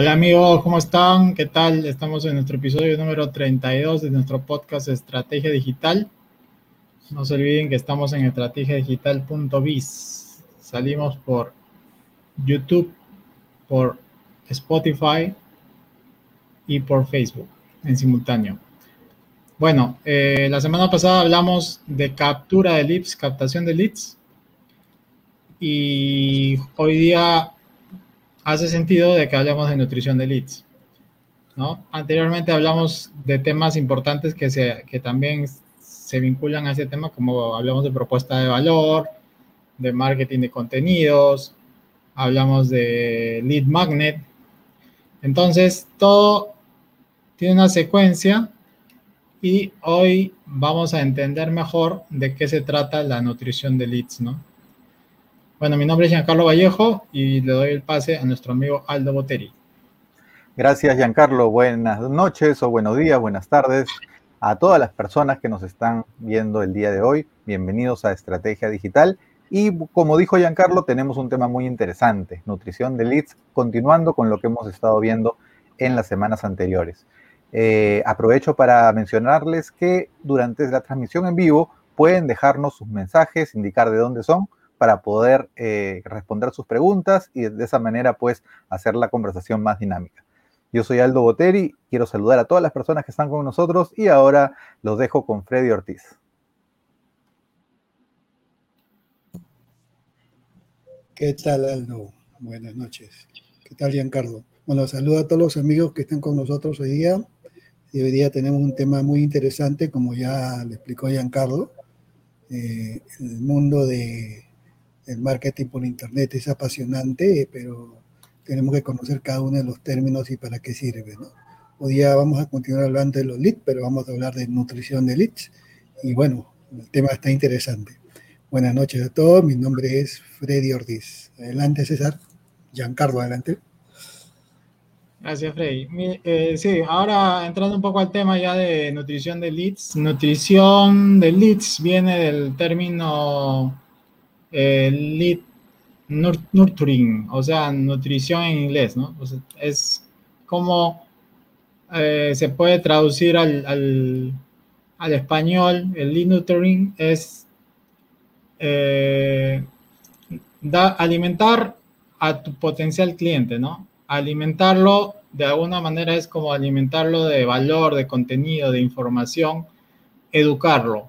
Hola amigos, ¿cómo están? ¿Qué tal? Estamos en nuestro episodio número 32 de nuestro podcast Estrategia Digital. No se olviden que estamos en estrategiadigital.biz. Salimos por YouTube, por Spotify y por Facebook en simultáneo. Bueno, eh, la semana pasada hablamos de captura de leads, captación de leads. Y hoy día hace sentido de que hablemos de nutrición de leads. ¿no? Anteriormente hablamos de temas importantes que, se, que también se vinculan a ese tema, como hablamos de propuesta de valor, de marketing de contenidos, hablamos de lead magnet. Entonces, todo tiene una secuencia y hoy vamos a entender mejor de qué se trata la nutrición de leads, ¿no? Bueno, mi nombre es Giancarlo Vallejo y le doy el pase a nuestro amigo Aldo Boteri. Gracias, Giancarlo. Buenas noches o buenos días, buenas tardes a todas las personas que nos están viendo el día de hoy. Bienvenidos a Estrategia Digital. Y como dijo Giancarlo, tenemos un tema muy interesante, nutrición de leads, continuando con lo que hemos estado viendo en las semanas anteriores. Eh, aprovecho para mencionarles que durante la transmisión en vivo pueden dejarnos sus mensajes, indicar de dónde son para poder eh, responder sus preguntas y de esa manera pues hacer la conversación más dinámica. Yo soy Aldo Boteri, quiero saludar a todas las personas que están con nosotros y ahora los dejo con Freddy Ortiz. ¿Qué tal Aldo? Buenas noches. ¿Qué tal Giancarlo? Bueno, saludo a todos los amigos que están con nosotros hoy día. Y hoy día tenemos un tema muy interesante, como ya le explicó Giancarlo. Eh, el mundo de el marketing por internet es apasionante, pero tenemos que conocer cada uno de los términos y para qué sirve. ¿no? Hoy día vamos a continuar hablando de los leads, pero vamos a hablar de nutrición de leads. Y bueno, el tema está interesante. Buenas noches a todos, mi nombre es Freddy Ortiz. Adelante, César. Giancarlo, adelante. Gracias, Freddy. Eh, sí, ahora entrando un poco al tema ya de nutrición de leads. Nutrición de leads viene del término lead nurturing, o sea, nutrición en inglés, ¿no? es como eh, se puede traducir al, al, español, el lead nurturing es eh, alimentar a tu potencial cliente, ¿no? Alimentarlo de alguna manera es como alimentarlo de valor, de contenido, de información, educarlo,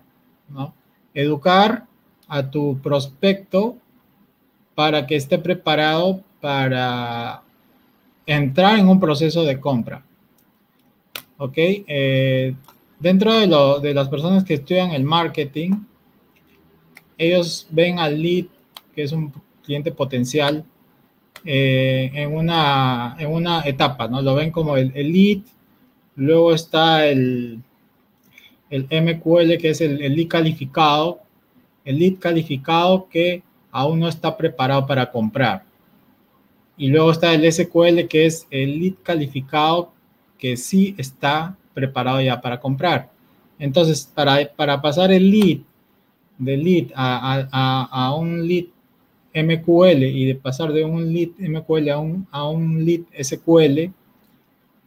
¿no? Educar a tu prospecto para que esté preparado para entrar en un proceso de compra. ¿Ok? Eh, dentro de, lo, de las personas que estudian el marketing, ellos ven al lead, que es un cliente potencial, eh, en, una, en una etapa, ¿no? Lo ven como el, lead, luego está el, el MQL, que es el, el lead calificado, el lead calificado que aún no está preparado para comprar. Y luego está el SQL, que es el lead calificado que sí está preparado ya para comprar. Entonces, para, para pasar el lead de lead a, un lead MQL y de pasar de un lead MQL a un, a un lead SQL,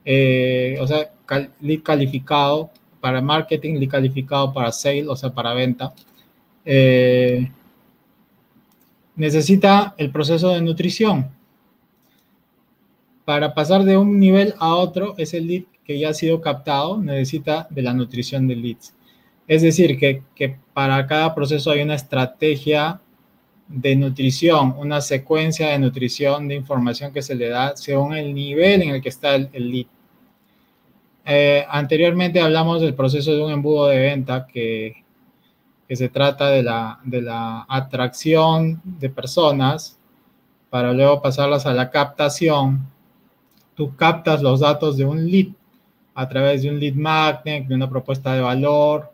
eh, o sea, lead calificado para marketing, lead calificado para sale, o sea, para venta, eh, necesita el proceso de nutrición. Para pasar de un nivel a otro, ese lead que ya ha sido captado necesita de la nutrición del leads. Es decir, que, para cada proceso hay una estrategia de nutrición, una secuencia de nutrición de información que se le da según el nivel en el que está el, lead. Eh, anteriormente hablamos del proceso de un embudo de venta que, que se trata de la, de la atracción de personas para luego pasarlas a la captación. Tú captas los datos de un lead a través de un lead magnet, de una propuesta de valor,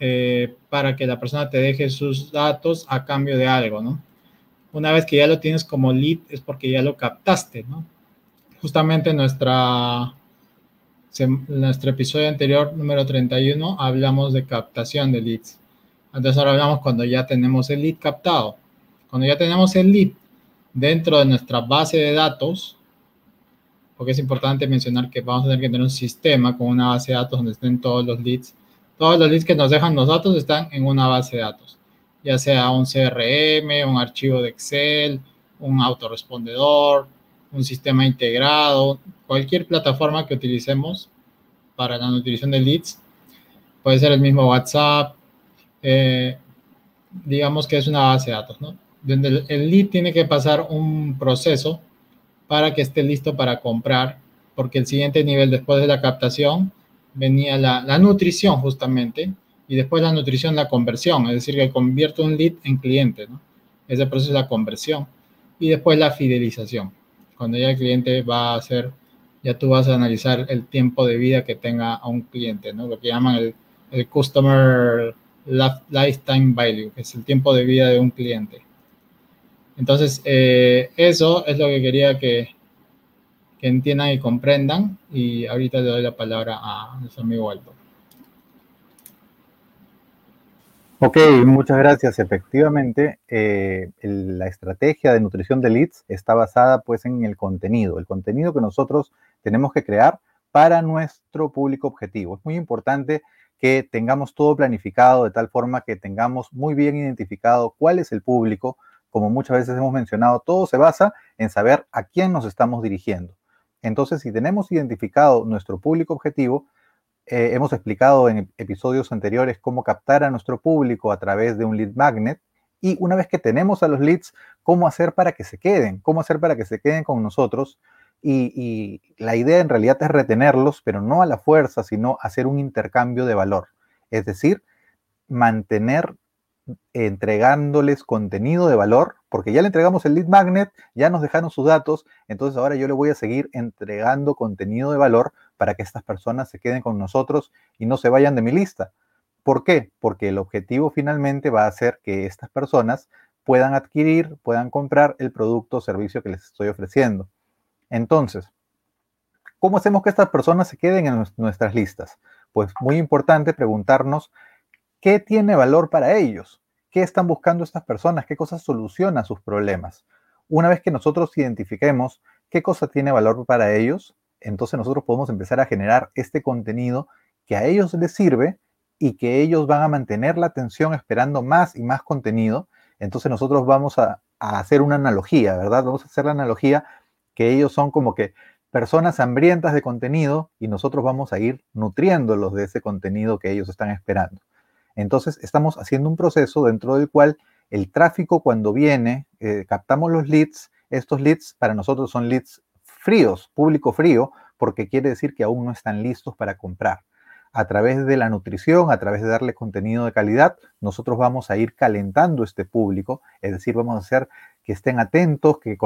eh, para que la persona te deje sus datos a cambio de algo, ¿no? Una vez que ya lo tienes como lead es porque ya lo captaste, ¿no? Justamente nuestra, nuestro episodio anterior, número 31, hablamos de captación de leads. Entonces ahora hablamos cuando ya tenemos el lead captado. Cuando ya tenemos el lead dentro de nuestra base de datos, porque es importante mencionar que vamos a tener que tener un sistema con una base de datos donde estén todos los leads. Todos los leads que nos dejan los datos están en una base de datos, ya sea un CRM, un archivo de Excel, un autorrespondedor, un sistema integrado, cualquier plataforma que utilicemos para la nutrición de leads. Puede ser el mismo WhatsApp, eh, digamos que es una base de datos, ¿no? Donde el lead tiene que pasar un proceso para que esté listo para comprar, porque el siguiente nivel después de la captación venía la, nutrición justamente, y después la nutrición, la conversión, es decir, que convierte un lead en cliente, ¿no? Ese proceso es la conversión. Y después la fidelización, cuando ya el cliente va a hacer, ya tú vas a analizar el tiempo de vida que tenga a un cliente, ¿no? Lo que llaman el, el Customer Lifetime Value, que es el tiempo de vida de un cliente. Entonces, eh, eso es lo que quería que, que, entiendan y comprendan. Y ahorita le doy la palabra a nuestro amigo Aldo. Ok, muchas gracias. Efectivamente, eh, la estrategia de nutrición de leads está basada pues en el contenido, el contenido que nosotros tenemos que crear para nuestro público objetivo. Es muy importante que tengamos todo planificado de tal forma que tengamos muy bien identificado cuál es el público, como muchas veces hemos mencionado, todo se basa en saber a quién nos estamos dirigiendo. Entonces, si tenemos identificado nuestro público objetivo, eh, hemos explicado en episodios anteriores cómo captar a nuestro público a través de un lead magnet y una vez que tenemos a los leads, cómo hacer para que se queden, cómo hacer para que se queden con nosotros. Y, la idea en realidad es retenerlos, pero no a la fuerza, sino hacer un intercambio de valor. Es decir, mantener entregándoles contenido de valor, porque ya le entregamos el lead magnet, ya nos dejaron sus datos, entonces ahora yo le voy a seguir entregando contenido de valor para que estas personas se queden con nosotros y no se vayan de mi lista. ¿Por qué? Porque el objetivo finalmente va a ser que estas personas puedan adquirir, puedan comprar el producto o servicio que les estoy ofreciendo. Entonces, ¿cómo hacemos que estas personas se queden en nuestras listas? Pues muy importante preguntarnos ¿Qué tiene valor para ellos? ¿Qué están buscando estas personas? ¿Qué cosas soluciona sus problemas? Una vez que nosotros identifiquemos qué cosa tiene valor para ellos, entonces nosotros podemos empezar a generar este contenido que a ellos les sirve y que ellos van a mantener la atención esperando más y más contenido. Entonces nosotros vamos a, a hacer una analogía, ¿verdad? Vamos a hacer la analogía que ellos son como que personas hambrientas de contenido y nosotros vamos a ir nutriéndolos de ese contenido que ellos están esperando. Entonces, estamos haciendo un proceso dentro del cual el tráfico cuando viene, eh, captamos los leads, estos leads para nosotros son leads fríos, público frío, porque quiere decir que aún no están listos para comprar. A través de la nutrición, a través de darle contenido de calidad, nosotros vamos a ir calentando este público, es decir, vamos a hacer que estén atentos, que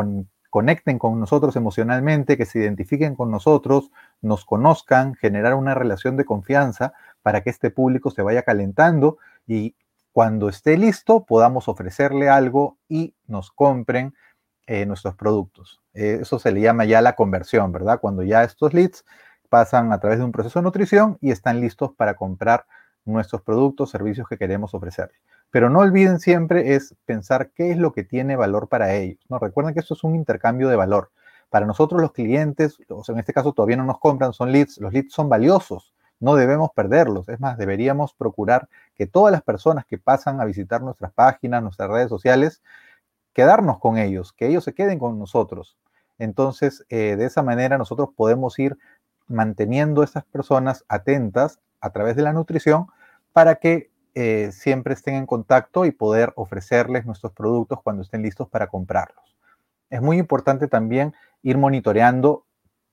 conecten con nosotros emocionalmente, que se identifiquen con nosotros, nos conozcan, generar una relación de confianza para que este público se vaya calentando y cuando esté listo podamos ofrecerle algo y nos compren eh, nuestros productos. Eh, eso se le llama ya la conversión, ¿verdad? Cuando ya estos leads pasan a través de un proceso de nutrición y están listos para comprar nuestros productos, servicios que queremos ofrecer. Pero no olviden siempre es pensar qué es lo que tiene valor para ellos. ¿no? Recuerden que esto es un intercambio de valor. Para nosotros los clientes, o sea, en este caso todavía no nos compran, son leads, los leads son valiosos no debemos perderlos. Es más, deberíamos procurar que todas las personas que pasan a visitar nuestras páginas, nuestras redes sociales, quedarnos con ellos, que ellos se queden con nosotros. Entonces, eh, de esa manera nosotros podemos ir manteniendo a estas personas atentas a través de la nutrición para que eh, siempre estén en contacto y poder ofrecerles nuestros productos cuando estén listos para comprarlos. Es muy importante también ir monitoreando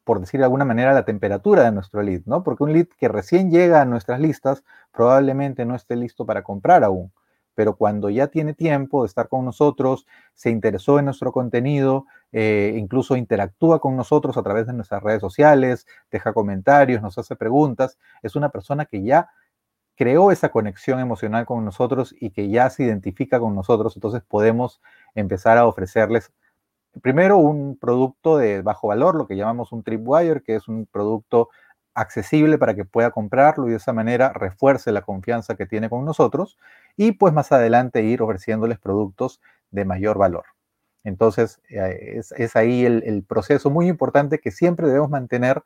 por decir de alguna manera, la temperatura de nuestro lead, ¿no? Porque un lead que recién llega a nuestras listas probablemente no esté listo para comprar aún, pero cuando ya tiene tiempo de estar con nosotros, se interesó en nuestro contenido, eh, incluso interactúa con nosotros a través de nuestras redes sociales, deja comentarios, nos hace preguntas, es una persona que ya creó esa conexión emocional con nosotros y que ya se identifica con nosotros, entonces podemos empezar a ofrecerles primero un producto de bajo valor, lo que llamamos un tripwire, que es un producto accesible para que pueda comprarlo y de esa manera refuerce la confianza que tiene con nosotros y pues más adelante ir ofreciéndoles productos de mayor valor. Entonces, eh, es, ahí el, proceso muy importante que siempre debemos mantener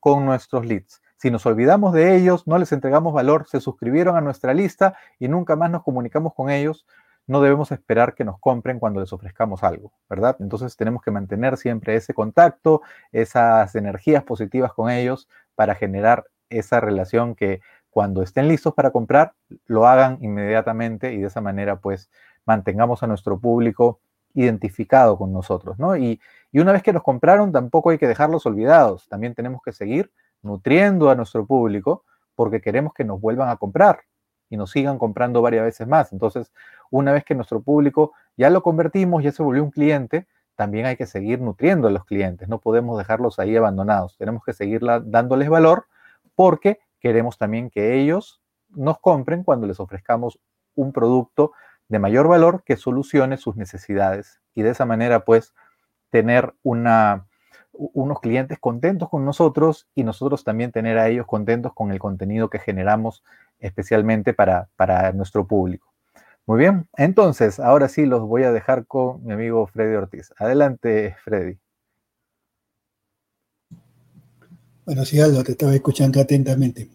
con nuestros leads. Si nos olvidamos de ellos, no les entregamos valor, se suscribieron a nuestra lista y nunca más nos comunicamos con ellos, no debemos esperar que nos compren cuando les ofrezcamos algo, ¿verdad? Entonces tenemos que mantener siempre ese contacto, esas energías positivas con ellos para generar esa relación que cuando estén listos para comprar, lo hagan inmediatamente y de esa manera pues mantengamos a nuestro público identificado con nosotros, ¿no? Y, una vez que nos compraron, tampoco hay que dejarlos olvidados, también tenemos que seguir nutriendo a nuestro público porque queremos que nos vuelvan a comprar y nos sigan comprando varias veces más. Entonces, una vez que nuestro público ya lo convertimos, ya se volvió un cliente, también hay que seguir nutriendo a los clientes, no podemos dejarlos ahí abandonados, tenemos que seguir dándoles valor porque queremos también que ellos nos compren cuando les ofrezcamos un producto de mayor valor que solucione sus necesidades. Y de esa manera pues tener una, unos clientes contentos con nosotros y nosotros también tener a ellos contentos con el contenido que generamos especialmente para, para nuestro público. Muy bien, entonces ahora sí los voy a dejar con mi amigo Freddy Ortiz. Adelante, Freddy. Bueno, sí, Aldo, te estaba escuchando atentamente.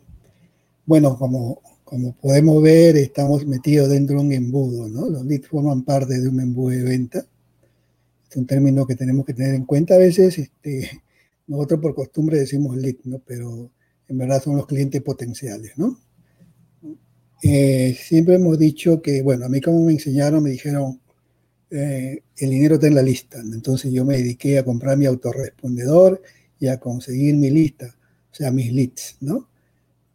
Bueno, como como podemos ver, estamos metidos dentro de un embudo, ¿no? Los leads forman parte de un embudo de venta. Un término que tenemos que tener en cuenta. A veces, este, nosotros por costumbre decimos lead, ¿no? Pero en verdad son los clientes potenciales, ¿no? Eh, siempre hemos dicho que, bueno, a mí como me enseñaron, me dijeron, eh, el dinero está en la lista. Entonces yo me dediqué a comprar mi autorrespondedor y a conseguir mi lista, o sea, mis leads, ¿no?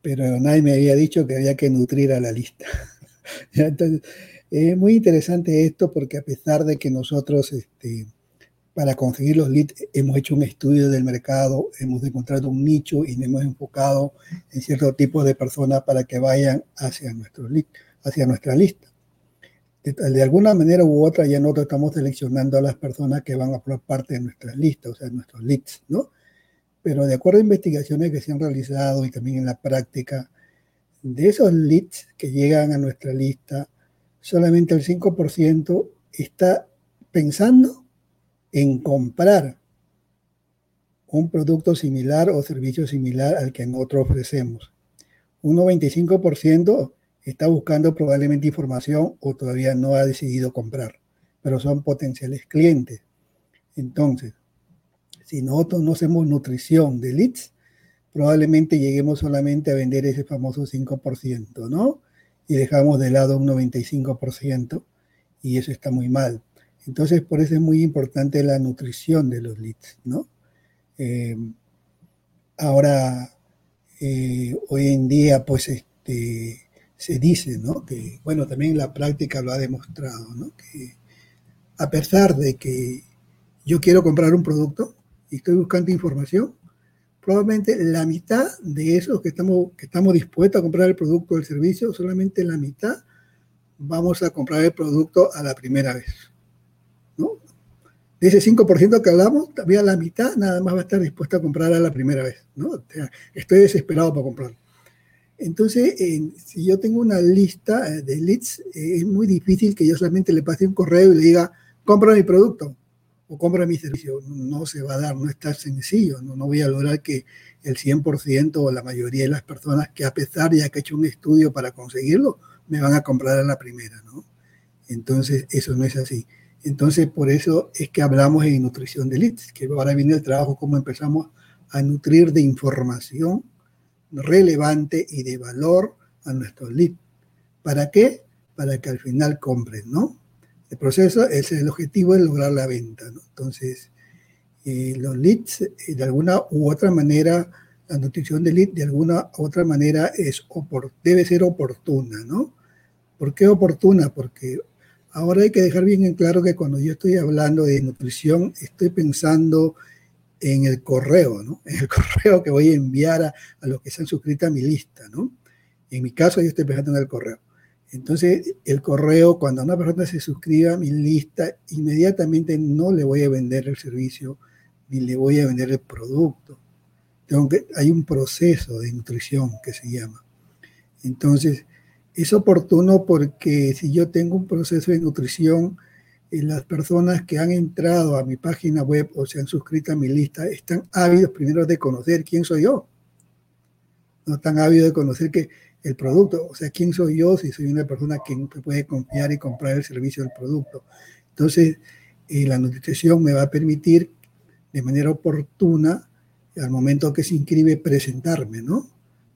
pero nadie me había dicho que había que nutrir a la lista. Entonces, es muy interesante esto porque a pesar de que nosotros, este, para conseguir los leads, hemos hecho un estudio del mercado, hemos encontrado un nicho y nos hemos enfocado en cierto tipo de personas para que vayan hacia, nuestro lead, hacia nuestra lista. De, de, alguna manera u otra, ya nosotros estamos seleccionando a las personas que van a formar parte de nuestra lista, o sea, nuestros leads, ¿no? pero de acuerdo a investigaciones que se han realizado y también en la práctica, de esos leads que llegan a nuestra lista, solamente el 5% está pensando en comprar un producto similar o servicio similar al que nosotros ofrecemos. Un 95% está buscando probablemente información o todavía no ha decidido comprar, pero son potenciales clientes. Entonces, si nosotros no hacemos nutrición de leads, probablemente lleguemos solamente a vender ese famoso 5%, ¿no? Y dejamos de lado un 95% y eso está muy mal. Entonces, por eso es muy importante la nutrición de los leads, ¿no? Eh, ahora, eh, hoy en día, pues, este, se dice, ¿no? Que, bueno, también la práctica lo ha demostrado, ¿no? A pesar de que yo quiero comprar un producto, y estoy buscando información, probablemente la mitad de esos que estamos, que estamos dispuestos a comprar el producto o el servicio, solamente la mitad vamos a comprar el producto a la primera vez. ¿no? De ese 5% que hablamos, también la mitad nada más va a estar dispuesta a comprar a la primera vez. ¿no? estoy desesperado para comprar. Entonces, si yo tengo una lista eh, de leads, eh, es muy difícil que yo solamente le pase un correo y le diga, compra mi producto o compra mi servicio. No se va a dar, no es tan sencillo. No, no voy a lograr que el 100% o la mayoría de las personas que a pesar de que he hecho un estudio para conseguirlo, me van a comprar a la primera, ¿no? Entonces, eso no es así. Entonces, por eso es que hablamos en nutrición de leads, que ahora viene el trabajo, cómo empezamos a nutrir de información relevante y de valor a nuestros leads. ¿Para qué? Para que al final compren, ¿no? El proceso, es el objetivo es lograr la venta. Entonces, eh, los leads, eh, de alguna u otra manera, la nutrición de lead de alguna u otra manera es debe ser oportuna, ¿no? ¿Por qué oportuna? Porque ahora hay que dejar bien en claro que cuando yo estoy hablando de nutrición, estoy pensando en el correo, ¿no? En el correo que voy a enviar a, a los que se han suscrito a mi lista, ¿no? En mi caso, yo estoy pensando en el correo. Entonces, el correo, cuando una persona se suscriba a mi lista, inmediatamente no le voy a vender el servicio ni le voy a vender el producto. Tengo que, hay un proceso de nutrición que se llama. Entonces, es oportuno porque si yo tengo un proceso de nutrición, y las personas que han entrado a mi página web o se han suscrito a mi lista están ávidos primero de conocer quién soy yo. No están ávidos de conocer que el producto, o sea, quién soy yo si soy una persona que puede confiar y comprar el servicio del producto. Entonces, eh, la nutrición me va a permitir de manera oportuna, al momento que se inscribe, presentarme, ¿no?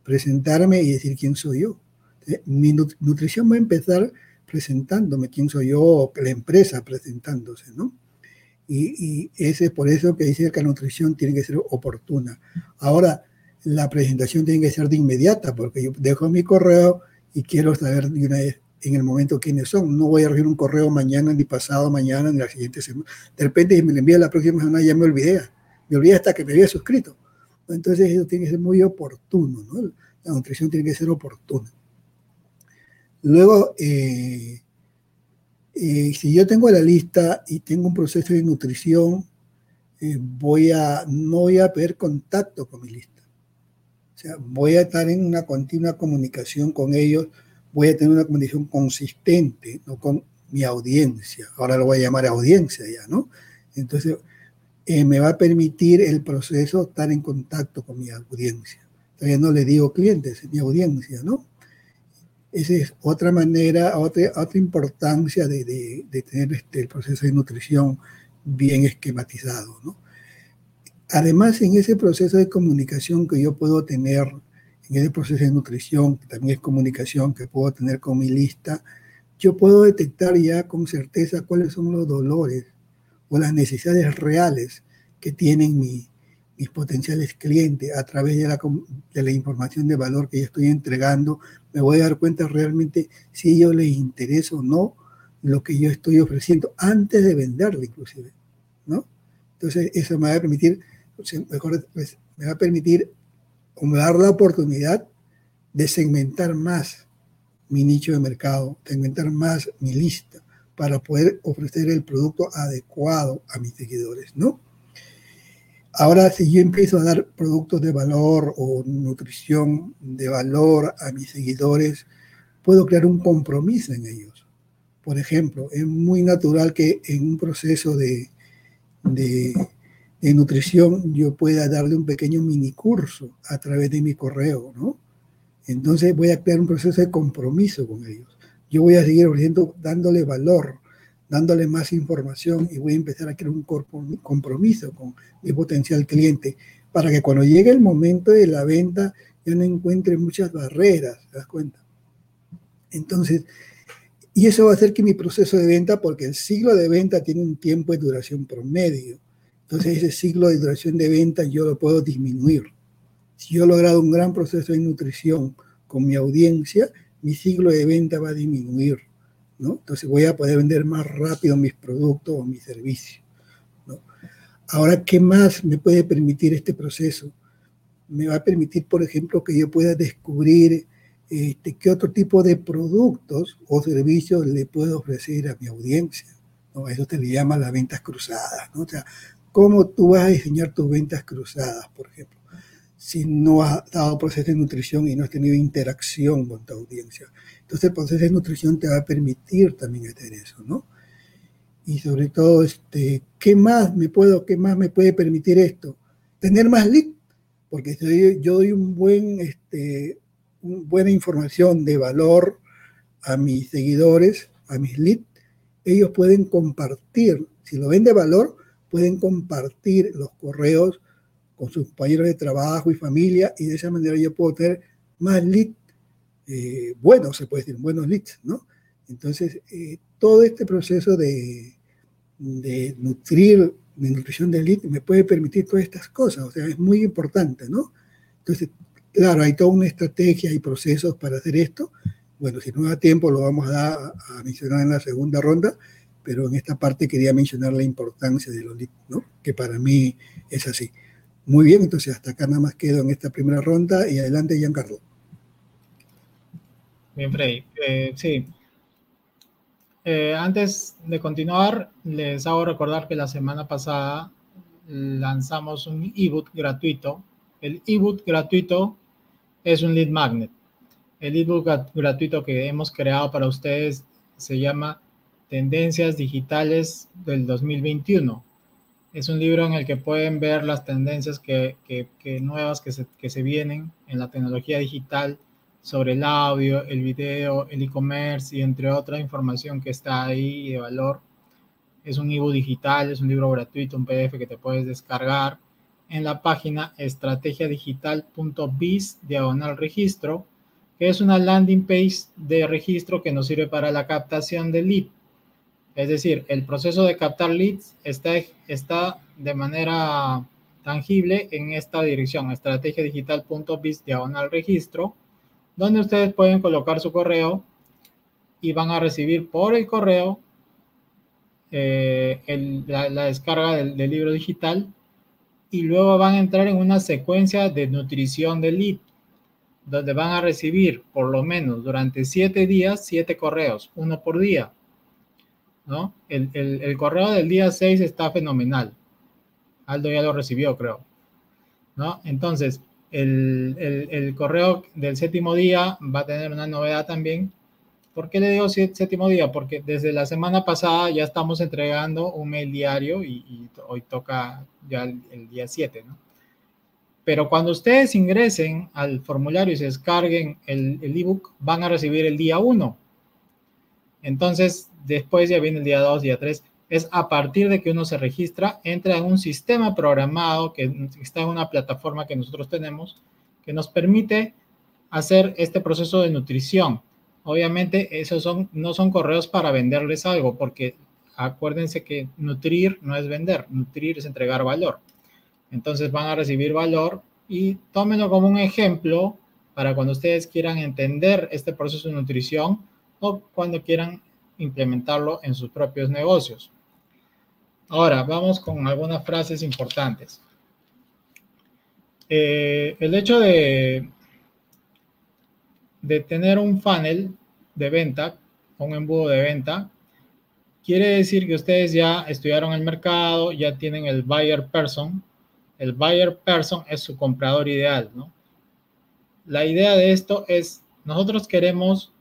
Presentarme y decir quién soy yo. Eh, mi nutrición va a empezar presentándome quién soy yo, la empresa presentándose, ¿no? Y, y ese es por eso que dice que la nutrición tiene que ser oportuna. Ahora, la presentación tiene que ser de inmediata, porque yo dejo mi correo y quiero saber de una vez en el momento quiénes son. No voy a recibir un correo mañana, ni pasado mañana, ni la siguiente semana. De repente, si me lo envía la próxima semana, ya me olvidé. Me olvidé hasta que me había suscrito. Entonces, eso tiene que ser muy oportuno, ¿no? La nutrición tiene que ser oportuna. Luego, eh, eh, si yo tengo la lista y tengo un proceso de nutrición, eh, voy a, no voy a perder contacto con mi lista. Voy a estar en una continua comunicación con ellos, voy a tener una comunicación consistente, no con mi audiencia. Ahora lo voy a llamar audiencia ya, ¿no? Entonces, me va a permitir el proceso estar en contacto con mi audiencia. Todavía no le digo clientes, es mi audiencia, ¿no? Esa es otra manera, otra, otra importancia de, de, tener este, el proceso de nutrición bien esquematizado. ¿no? Además, en ese proceso de comunicación que yo puedo tener, en ese proceso de nutrición, que también es comunicación que puedo tener con mi lista, yo puedo detectar ya con certeza cuáles son los dolores o las necesidades reales que tienen mi, mis potenciales clientes a través de la, de la información de valor que yo estoy entregando, me voy a dar cuenta realmente si a ellos les interesa o no lo que yo estoy ofreciendo antes de venderlo inclusive, ¿no? Entonces eso me va a permitir, mejor pues, me va a permitir o me dar la oportunidad de segmentar más mi nicho de mercado, segmentar más mi lista para poder ofrecer el producto adecuado a mis seguidores, ¿no? Ahora, si yo empiezo a dar productos de valor o nutrición de valor a mis seguidores, puedo crear un compromiso en ellos. Por ejemplo, es muy natural que en un proceso de, nutrición yo pueda darle un pequeño mini curso a través de mi correo, ¿no? Entonces voy a crear un proceso de compromiso con ellos. Yo voy a seguir ofreciendo, dándole valor, dándole más información y voy a empezar a crear un compromiso con mi potencial cliente para que cuando llegue el momento de la venta yo no encuentre muchas barreras, ¿te das cuenta? Entonces, y eso va a hacer que mi proceso de venta, porque el ciclo de venta tiene un tiempo de duración promedio, entonces ese ciclo de duración de venta yo lo puedo disminuir. Si yo he logrado un gran proceso de nutrición con mi audiencia, mi ciclo de venta va a disminuir entonces voy a poder vender más rápido mis productos o mis servicios, Ahora, ¿qué más me puede permitir este proceso? Me va a permitir, por ejemplo, que yo pueda descubrir este, qué otro tipo de productos o servicios le puedo ofrecer a mi audiencia. ¿no? Eso te le llama las ventas cruzadas. ¿no? O sea, ¿cómo tú vas a diseñar tus ventas cruzadas, por ejemplo? Si no has dado proceso de nutrición y no has tenido interacción con tu audiencia. Entonces el proceso de nutrición te va a permitir también hacer eso, ¿no? Y sobre todo, este, ¿qué más me puedo, qué más me puede permitir esto? Tener más lead, porque yo doy un buen, este, buena información de valor a mis seguidores, a mis leads, ellos pueden compartir, si lo ven de valor, pueden compartir los correos con sus compañeros de trabajo y familia y de esa manera yo puedo tener más leads eh, buenos, se puede decir, buenos leads, ¿no? Entonces, eh, todo este proceso de, de nutrir, de nutrición de lead, me puede permitir todas estas cosas, o sea, es muy importante, ¿no? Entonces, claro, hay toda una estrategia y procesos para hacer esto. Bueno, si no da tiempo, lo vamos a, a mencionar en la segunda ronda, pero en esta parte quería mencionar la importancia de los leads, ¿no? Que para mí es así. Muy bien, entonces hasta acá nada más quedo en esta primera ronda y adelante, Giancarlo. Bien, Freddy. Eh, sí. Eh, antes de continuar, les hago recordar que la semana pasada lanzamos un ebook gratuito. El ebook gratuito es un lead magnet. El ebook gratuito que hemos creado para ustedes se llama Tendencias Digitales del 2021. Es un libro en el que pueden ver las tendencias que, nuevas que se, vienen en la tecnología digital sobre el audio, el video, el e-commerce y entre otra información que está ahí de valor. Es un ebook digital, es un libro gratuito, un PDF que te puedes descargar en la página estrategiadigital.biz diagonal registro, que es una landing page de registro que nos sirve para la captación de lead. Es decir, el proceso de captar leads está, está de manera tangible en esta dirección, estrategiadigital.biz diagonal donde ustedes pueden colocar su correo y van a recibir por el correo eh, la, descarga del, libro digital y luego van a entrar en una secuencia de nutrición del lead, donde van a recibir por lo menos durante siete días, siete correos, uno por día. El, el correo del día 6 está fenomenal. Aldo ya lo recibió, creo. ¿no? Entonces, el, correo del séptimo día va a tener una novedad también. ¿Por qué le digo séptimo día? Porque desde la semana pasada ya estamos entregando un mail diario y, hoy toca ya el, día 7, ¿no? Pero cuando ustedes ingresen al formulario y se descarguen el ebook, van a recibir el día 1. Entonces, después ya viene el día 2, día 3 es a partir de que uno se registra, entra en un sistema programado que está en una plataforma que nosotros tenemos, que nos permite hacer este proceso de nutrición. Obviamente, esos son, no son correos para venderles algo, porque acuérdense que nutrir no es vender, nutrir es entregar valor. Entonces van a recibir valor y tómenlo como un ejemplo para cuando ustedes quieran entender este proceso de nutrición cuando quieran implementarlo en sus propios negocios. Ahora, vamos con algunas frases importantes. Eh, el hecho de, de tener un funnel de venta, un embudo de venta, quiere decir que ustedes ya estudiaron el mercado, ya tienen el buyer person. El buyer person es su comprador ideal, ¿no? La idea de esto es, nosotros queremos,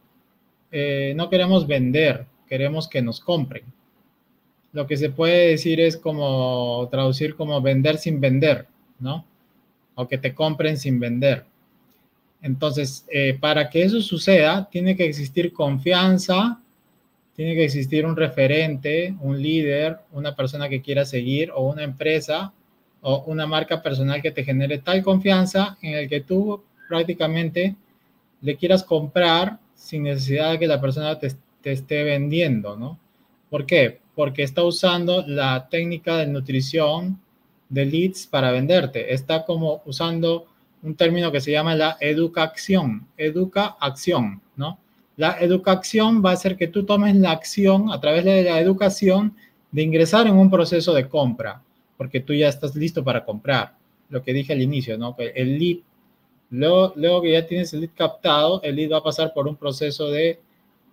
eh, no queremos vender, queremos que nos compren lo que se puede decir es como traducir como vender sin vender, ¿no? O que te compren sin vender. Entonces, eh, para que eso suceda, tiene que existir confianza, tiene que existir un referente, un líder, una persona que quiera seguir o una empresa o una marca personal que te genere tal confianza en el que tú prácticamente le quieras comprar sin necesidad de que la persona te, esté vendiendo, ¿no? ¿Por qué? porque está usando la técnica de nutrición de leads para venderte. Está como usando un término que se llama la educación, educa acción, ¿no? La educación va a hacer que tú tomes la acción a través de la educación de ingresar en un proceso de compra, porque tú ya estás listo para comprar. Lo que dije al inicio, ¿no? El lead, luego, que ya tienes el lead captado, el lead va a pasar por un proceso de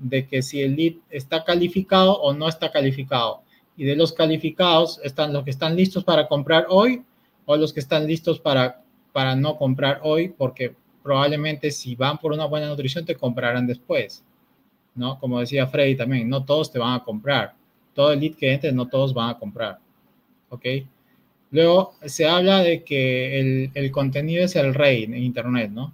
de que si el lead está calificado o no está calificado. Y de los calificados están los que están listos para comprar hoy o los que están listos para, para no comprar hoy, porque probablemente si van por una buena nutrición te comprarán después. ¿No? Como decía Freddy también, no todos te van a comprar. Todo el lead que entre, no todos van a comprar. ¿Ok? Luego se habla de que el, contenido es el rey en Internet, ¿no?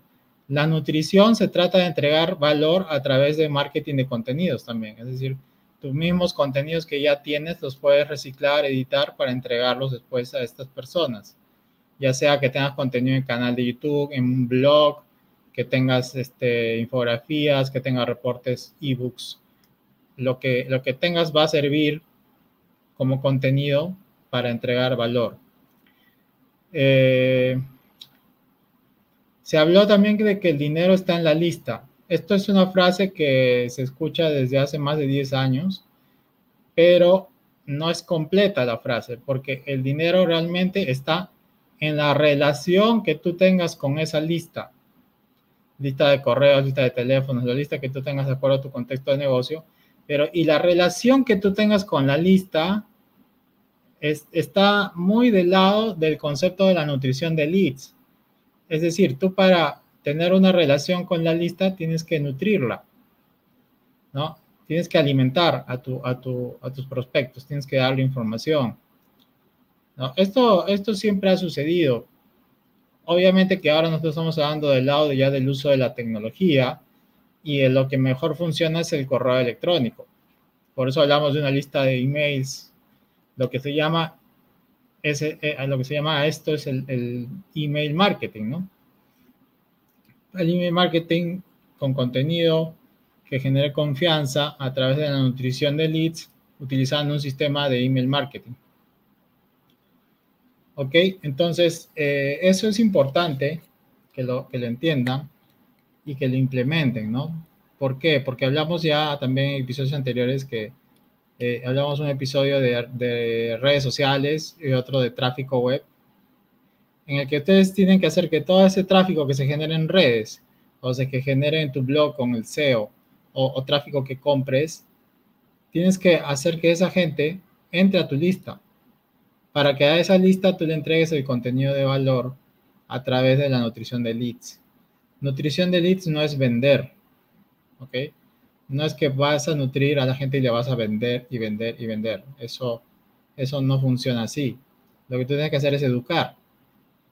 La nutrición se trata de entregar valor a través de marketing de contenidos también, es decir, tus mismos contenidos que ya tienes los puedes reciclar, editar para entregarlos después a estas personas. Ya sea que tengas contenido en canal de YouTube, en un blog, que tengas este, infografías, que tengas reportes, ebooks. Lo que, lo que tengas va a servir como contenido para entregar valor. Eh, se habló también de que el dinero está en la lista. Esto es una frase que se escucha desde hace más de 10 años, pero no es completa la frase, porque el dinero realmente está en la relación que tú tengas con esa lista. Lista de correos, lista de teléfonos, la lista que tú tengas de acuerdo a tu contexto de negocio. Pero, y la relación que tú tengas con la lista está muy del lado del concepto de la nutrición de leads. Es decir, tú para tener una relación con la lista tienes que nutrirla, ¿no? tienes que alimentar a, tu, a, tu, a tus prospectos, tienes que darle información. Esto, esto siempre ha sucedido. Obviamente que ahora nosotros estamos hablando del lado ya del uso de la tecnología y lo que mejor funciona es el correo electrónico. Por eso hablamos de una lista de emails. Lo que se llama, ese, eh, lo que se llama esto es el, el email marketing, ¿no? El email marketing con contenido que genere confianza a través de la nutrición de leads utilizando un sistema de email marketing. ¿Ok? Entonces, eh, eso es importante que lo, que lo entiendan y que lo implementen, ¿no? ¿Por qué? Porque hablamos ya también en episodios anteriores que eh, hablamos un episodio de, de, redes sociales y otro de tráfico web, en el que ustedes tienen que hacer que todo ese tráfico que se genere en redes o sea, que genere en tu blog con el SEO o, o tráfico que compres, tienes que hacer que esa gente entre a tu lista para que a esa lista tú le entregues el contenido de valor a través de la nutrición de leads. Nutrición de leads no es vender, ¿ok? No es que vas a nutrir a la gente y le vas a vender y vender y vender. Eso, eso no funciona así. Lo que tú tienes que hacer es educar.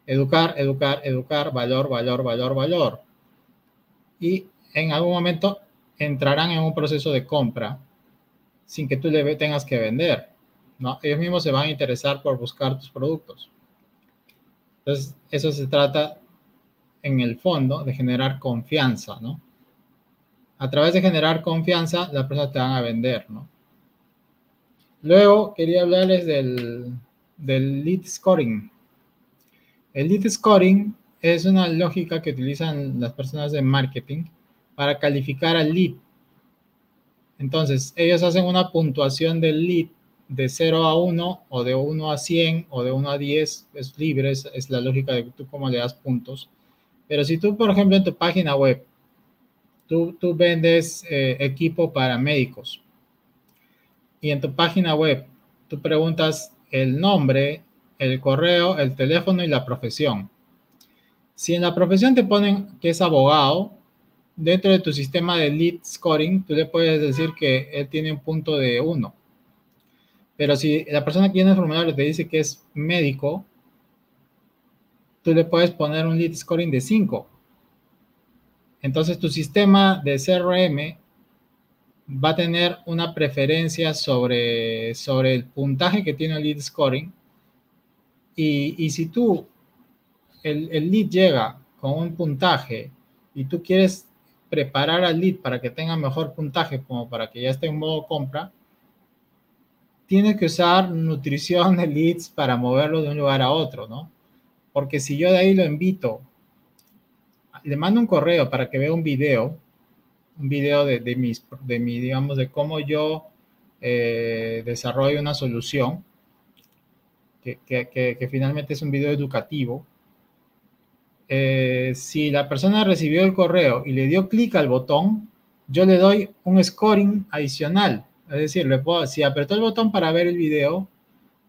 Educar, educar, educar, valor, valor, valor, valor. Y en algún momento entrarán en un proceso de compra sin que tú le tengas que vender. ¿no? Ellos mismos se van a interesar por buscar tus productos. Entonces, eso se trata en el fondo de generar confianza, ¿no? A través de generar confianza, las personas te van a vender, ¿no? Luego, quería hablarles del, lead scoring. El lead scoring es una lógica que utilizan las personas de marketing para calificar al lead. Entonces, ellos hacen una puntuación del lead de 0 a 1 o de 1 a 100 o de 1 a 10 es libre, es la lógica de tú cómo le das puntos. Pero si tú, por ejemplo, en tu página web, tú, tú vendes eh, equipo para médicos y en tu página web tú preguntas el nombre, el correo, el teléfono y la profesión. Si en la profesión te ponen que es abogado, dentro de tu sistema de lead scoring, tú le puedes decir que él tiene un punto de 1 pero si la persona que tiene el formulario te dice que es médico, tú le puedes poner un lead scoring de 5. Entonces tu sistema de CRM va a tener una preferencia sobre, sobre el puntaje que tiene el lead scoring. Y, y si tú, el, el lead llega con un puntaje y tú quieres preparar al lead para que tenga mejor puntaje, como para que ya esté en modo compra, tiene que usar nutrición de leads para moverlo de un lugar a otro, ¿no? Porque si yo de ahí lo invito, le mando un correo para que vea un video, un video de, de, mis, de mi, digamos, de cómo yo eh, desarrollo una solución, que, que, que, que, finalmente es un video educativo. Eh, si la persona recibió el correo y le dio clic al botón, yo le doy un scoring adicional es decir, le puedo, si apretó el botón para ver el video,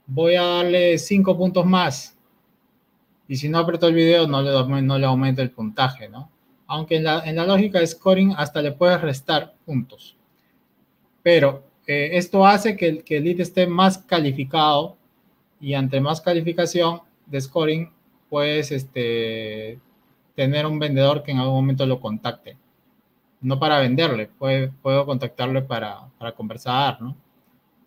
voy a darle cinco puntos más. Y si no apretó el video, no le, no le aumenta el puntaje, ¿no? Aunque en la, en la lógica de scoring hasta le puedes restar puntos. Pero eh, esto hace que, que el lead esté más calificado y ante más calificación de scoring, puedes este, tener un vendedor que en algún momento lo contacte no para venderle, puedo, puedo contactarle para, para, conversar, ¿no?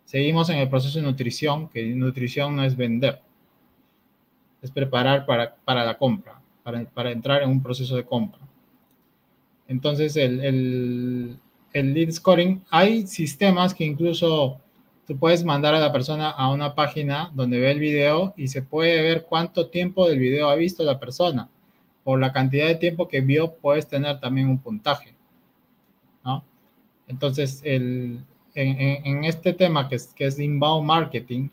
Seguimos en el proceso de nutrición, que nutrición no es vender, es preparar para, para la compra, para, para, entrar en un proceso de compra. Entonces, el, el, el lead scoring, hay sistemas que incluso tú puedes mandar a la persona a una página donde ve el video y se puede ver cuánto tiempo del video ha visto la persona. Por la cantidad de tiempo que vio, puedes tener también un puntaje. Entonces, el, en, en, este tema que es, que es inbound marketing,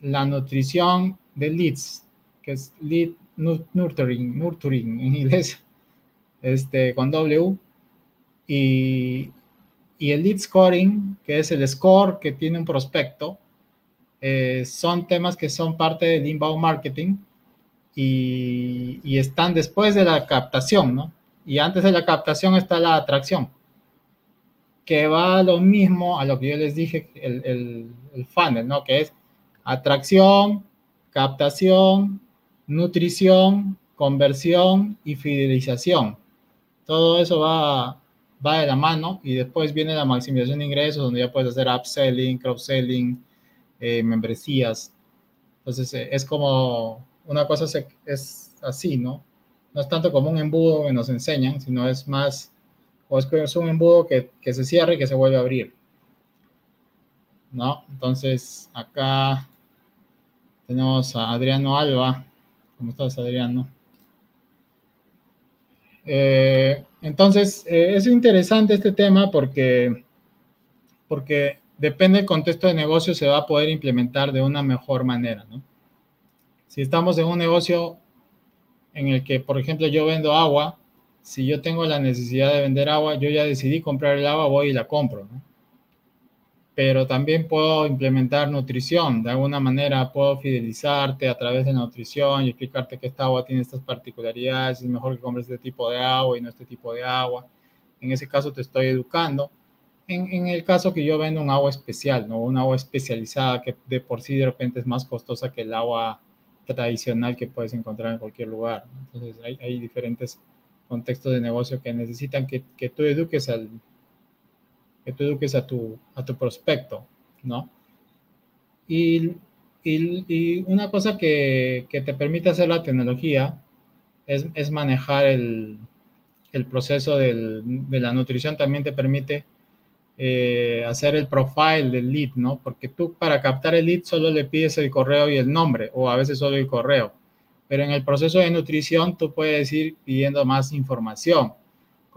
la nutrición de leads, que es lead nurturing, nurturing en inglés, este, con W, y, y el lead scoring, que es el score que tiene un prospecto, eh, son temas que son parte del inbound marketing y, y, están después de la captación, ¿no? Y antes de la captación está la atracción. que va a lo mismo a lo que yo les dije, el, el, el funnel, ¿no? Que es atracción, captación, nutrición, conversión y fidelización. Todo eso va, va de la mano y después viene la maximización de ingresos donde ya puedes hacer upselling, cross-selling, eh, membresías. Entonces eh, es como una cosa es así, ¿no? No es tanto como un embudo que nos enseñan, sino es más, o es, un embudo que, que se cierra y que se vuelve a abrir. ¿No? Entonces acá tenemos a Adriano Alba. ¿Cómo estás, Adriano? Eh, entonces, eh, es interesante este tema porque, porque depende del contexto de negocio, se va a poder implementar de una mejor manera. ¿no? Si estamos en un negocio en el que, por ejemplo, yo vendo agua, si yo tengo la necesidad de vender agua, yo ya decidí comprar el agua, voy y la compro. ¿no? Pero también puedo implementar nutrición. De alguna manera puedo fidelizarte a través de nutrición y explicarte que esta agua tiene estas particularidades, es mejor que compres este tipo de agua y no este tipo de agua. En ese caso te estoy educando. En, en el caso que yo vendo un agua especial, ¿no? Un agua especializada que de por sí de repente es más costosa que el agua tradicional que puedes encontrar en cualquier lugar. Entonces hay, hay diferentes contextos de negocio que necesitan que, que tú eduques al, que tú eduques a tu, a tu prospecto, ¿no? Y, y, una cosa que, que, te permite hacer la tecnología es, es manejar el, el proceso del, de la nutrición, también te permite eh, hacer el profile del lead, ¿no? Porque tú para captar el lead solo le pides el correo y el nombre, o a veces solo el correo. Pero en el proceso de nutrición tú puedes ir pidiendo más información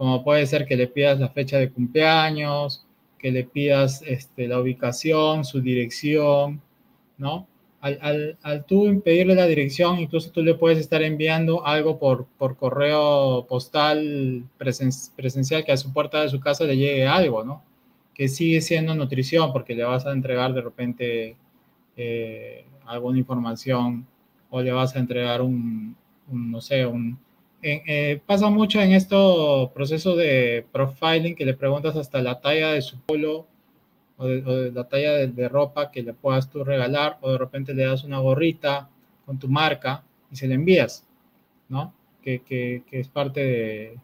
como puede ser que le pidas la fecha de cumpleaños, que le pidas este, la ubicación, su dirección, ¿no? Al, al, tú pedirle la dirección, incluso tú le puedes estar enviando algo por, por correo postal presencial que a su puerta de su casa le llegue algo, ¿no? Que sigue siendo nutrición porque le vas a entregar de repente eh, alguna información o le vas a entregar un no sé, un, eh, pasa mucho en esto proceso de profiling que le preguntas hasta la talla de su polo o de, la talla de, ropa que le puedas tú regalar o de repente le das una gorrita con tu marca y se le envías, ¿no? Que, que, que es parte de,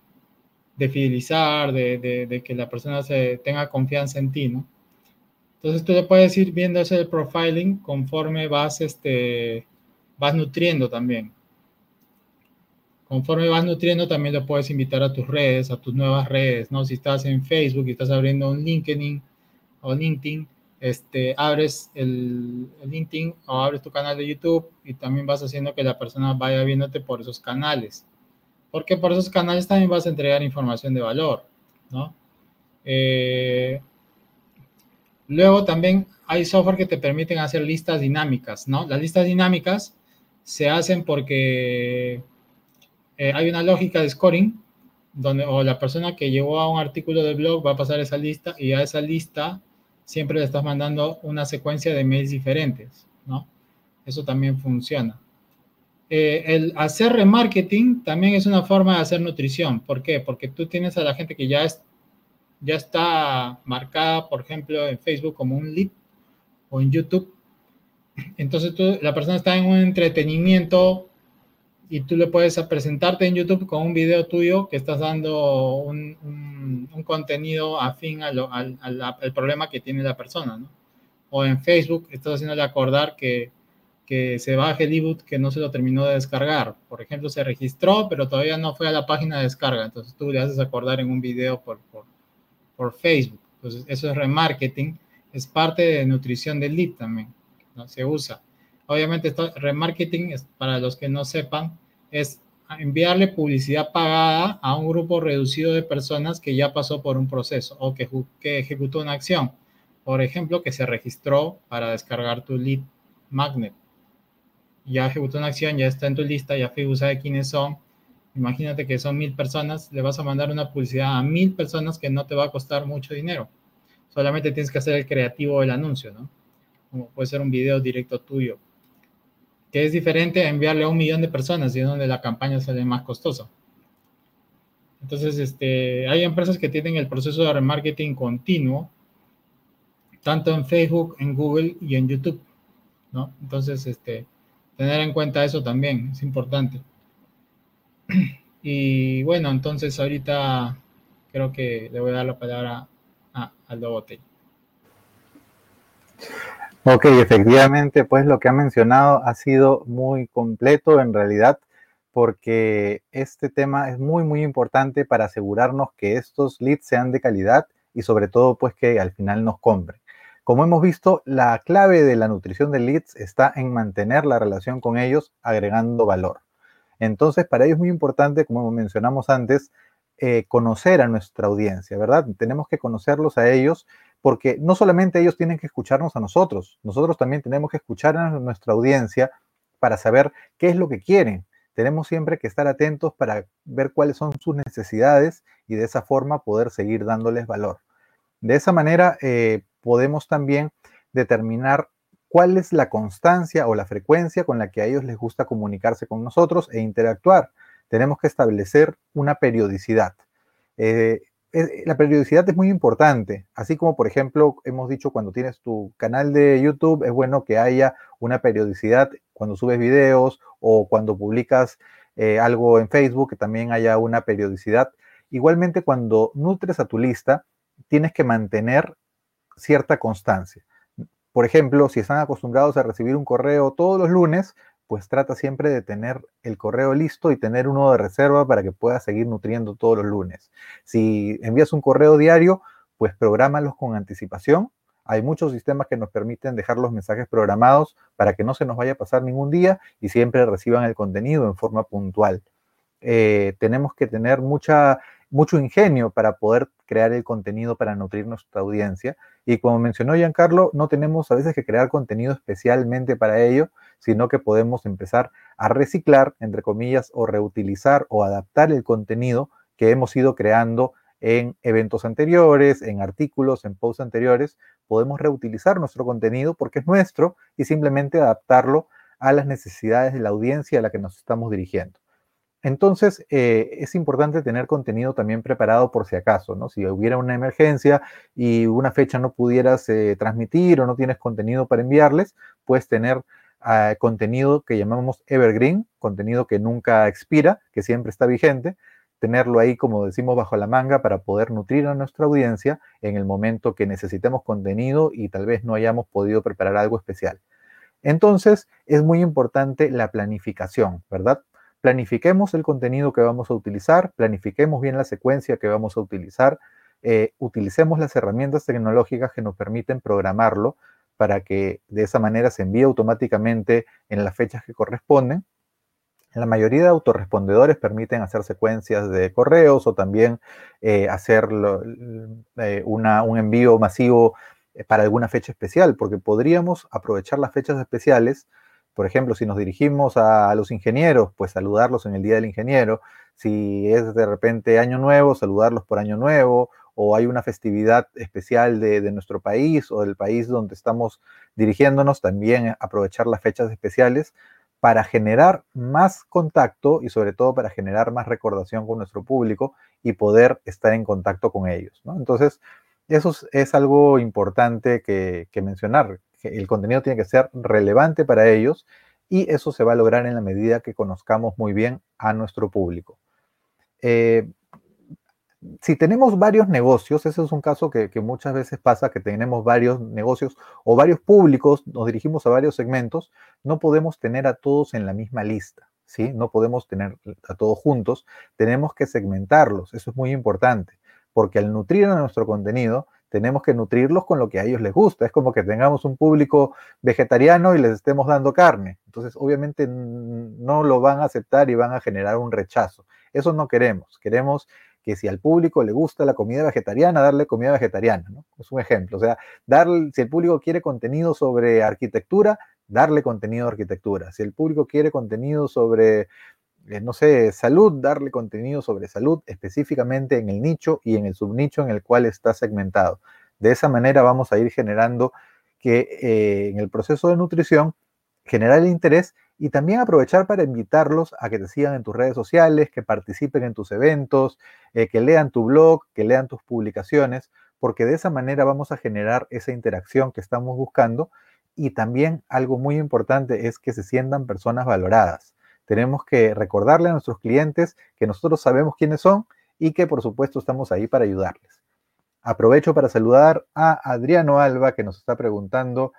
de fidelizar, de, de, que la persona se tenga confianza en ti, ¿no? Entonces tú le puedes ir viendo ese profiling conforme vas, este, vas nutriendo también. Conforme vas nutriendo, también lo puedes invitar a tus redes, a tus nuevas redes, ¿no? Si estás en Facebook y estás abriendo un LinkedIn o LinkedIn, este, abres el, LinkedIn o abres tu canal de YouTube y también vas haciendo que la persona vaya viéndote por esos canales. Porque por esos canales también vas a entregar información de valor, ¿no? Eh, luego también hay software que te permiten hacer listas dinámicas, ¿no? Las listas dinámicas se hacen porque eh, hay una lógica de scoring, donde o la persona que llegó a un artículo del blog va a pasar esa lista y a esa lista siempre le estás mandando una secuencia de mails diferentes, ¿no? Eso también funciona. Eh, el hacer remarketing también es una forma de hacer nutrición. ¿Por qué? Porque tú tienes a la gente que ya, es, ya está marcada, por ejemplo, en Facebook como un lead o en YouTube. Entonces tú, la persona está en un entretenimiento y tú le puedes presentarte en YouTube con un video tuyo que estás dando un, un, contenido afín al, al, problema que tiene la persona, ¿no? O en Facebook estás haciéndole acordar que, que se baje el ebook que no se lo terminó de descargar. Por ejemplo, se registró, pero todavía no fue a la página de descarga. Entonces tú le haces acordar en un video por, por, por Facebook. Entonces eso es remarketing. Es parte de nutrición del lead también. ¿no? Se usa. Obviamente, esto, remarketing, es, para los que no sepan, es enviarle publicidad pagada a un grupo reducido de personas que ya pasó por un proceso o que, ejecutó una acción. Por ejemplo, que se registró para descargar tu lead magnet. Ya ejecutó una acción, ya está en tu lista, ya Facebook sabe quiénes son. Imagínate que son mil personas, le vas a mandar una publicidad a mil personas que no te va a costar mucho dinero. Solamente tienes que hacer el creativo del anuncio, ¿no? Como puede ser un video directo tuyo que es diferente a enviarle a un millón de personas y es donde la campaña sale más costosa. Entonces, este, hay empresas que tienen el proceso de remarketing continuo, tanto en Facebook, en Google y en YouTube, ¿no? Entonces, este, tener en cuenta eso también es importante. Y bueno, entonces ahorita creo que le voy a dar la palabra a Aldo Botey. Ok, efectivamente, pues lo que ha mencionado ha sido muy completo en realidad, porque este tema es muy, muy importante para asegurarnos que estos leads sean de calidad y sobre todo, pues que al final nos compren. Como hemos visto, la clave de la nutrición de leads está en mantener la relación con ellos agregando valor. Entonces, para ello es muy importante, como mencionamos antes, eh, conocer a nuestra audiencia, ¿verdad? Tenemos que conocerlos a ellos porque no solamente ellos tienen que escucharnos a nosotros, nosotros también tenemos que escuchar a nuestra audiencia para saber qué es lo que quieren. Tenemos siempre que estar atentos para ver cuáles son sus necesidades y de esa forma poder seguir dándoles valor. De esa manera eh, podemos también determinar cuál es la constancia o la frecuencia con la que a ellos les gusta comunicarse con nosotros e interactuar. Tenemos que establecer una periodicidad. Eh, la periodicidad es muy importante, así como por ejemplo hemos dicho cuando tienes tu canal de YouTube, es bueno que haya una periodicidad cuando subes videos o cuando publicas eh, algo en Facebook, que también haya una periodicidad. Igualmente cuando nutres a tu lista, tienes que mantener cierta constancia. Por ejemplo, si están acostumbrados a recibir un correo todos los lunes, pues trata siempre de tener el correo listo y tener uno de reserva para que puedas seguir nutriendo todos los lunes. Si envías un correo diario, pues prográmalos con anticipación. Hay muchos sistemas que nos permiten dejar los mensajes programados para que no se nos vaya a pasar ningún día y siempre reciban el contenido en forma puntual. Eh, tenemos que tener mucha mucho ingenio para poder crear el contenido para nutrir nuestra audiencia. Y como mencionó Giancarlo, no tenemos a veces que crear contenido especialmente para ello, sino que podemos empezar a reciclar, entre comillas, o reutilizar o adaptar el contenido que hemos ido creando en eventos anteriores, en artículos, en posts anteriores. Podemos reutilizar nuestro contenido porque es nuestro y simplemente adaptarlo a las necesidades de la audiencia a la que nos estamos dirigiendo. Entonces, eh, es importante tener contenido también preparado por si acaso, ¿no? Si hubiera una emergencia y una fecha no pudieras eh, transmitir o no tienes contenido para enviarles, puedes tener ah, contenido que llamamos evergreen, contenido que nunca expira, que siempre está vigente, tenerlo ahí, como decimos, bajo la manga para poder nutrir a nuestra audiencia en el momento que necesitemos contenido y tal vez no hayamos podido preparar algo especial. Entonces, es muy importante la planificación, ¿verdad? planifiquemos el contenido que vamos a utilizar, planifiquemos bien la secuencia que vamos a utilizar, eh, utilicemos las herramientas tecnológicas que nos permiten programarlo para que de esa manera se envíe automáticamente en las fechas que corresponden. La mayoría de autorrespondedores permiten hacer secuencias de correos o también eh, hacer eh, un envío masivo para alguna fecha especial, porque podríamos aprovechar las fechas especiales por ejemplo, si nos dirigimos a, los ingenieros, pues saludarlos en el Día del Ingeniero. Si es de repente Año Nuevo, saludarlos por Año Nuevo. O hay una festividad especial de, nuestro país o del país donde estamos dirigiéndonos, también aprovechar las fechas especiales para generar más contacto y sobre todo para generar más recordación con nuestro público y poder estar en contacto con ellos. Entonces, eso es, algo importante que, mencionar el contenido tiene que ser relevante para ellos y eso se va a lograr en la medida que conozcamos muy bien a nuestro público. Eh, si tenemos varios negocios, ese es un caso que, muchas veces pasa, que tenemos varios negocios o varios públicos, nos dirigimos a varios segmentos, no podemos tener a todos en la misma lista, ¿sí? No podemos tener a todos juntos, tenemos que segmentarlos, eso es muy importante, porque al nutrir a nuestro contenido, tenemos que nutrirlos con lo que a ellos les gusta. Es como que tengamos un público vegetariano y les estemos dando carne. Entonces, obviamente no lo van a aceptar y van a generar un rechazo. Eso no queremos. Queremos que si al público le gusta la comida vegetariana, darle comida vegetariana, ¿no? Es un ejemplo. O sea, si el público quiere contenido sobre arquitectura, darle contenido de arquitectura. Si el público quiere contenido sobre eh, no sé, salud, darle contenido sobre salud específicamente en el nicho y en el subnicho en el cual está segmentado. De esa manera vamos a ir generando que eh, en el proceso de nutrición generar el interés y también aprovechar para invitarlos a que te sigan en tus redes sociales, que participen en tus eventos, eh, que lean tu blog, que lean tus publicaciones, porque de esa manera vamos a generar esa interacción que estamos buscando y también algo muy importante es que se sientan personas valoradas. Tenemos que recordarle a nuestros clientes que nosotros sabemos quiénes son y que por supuesto estamos ahí para ayudarles. Aprovecho para saludar a Adriano Alba que nos está preguntando,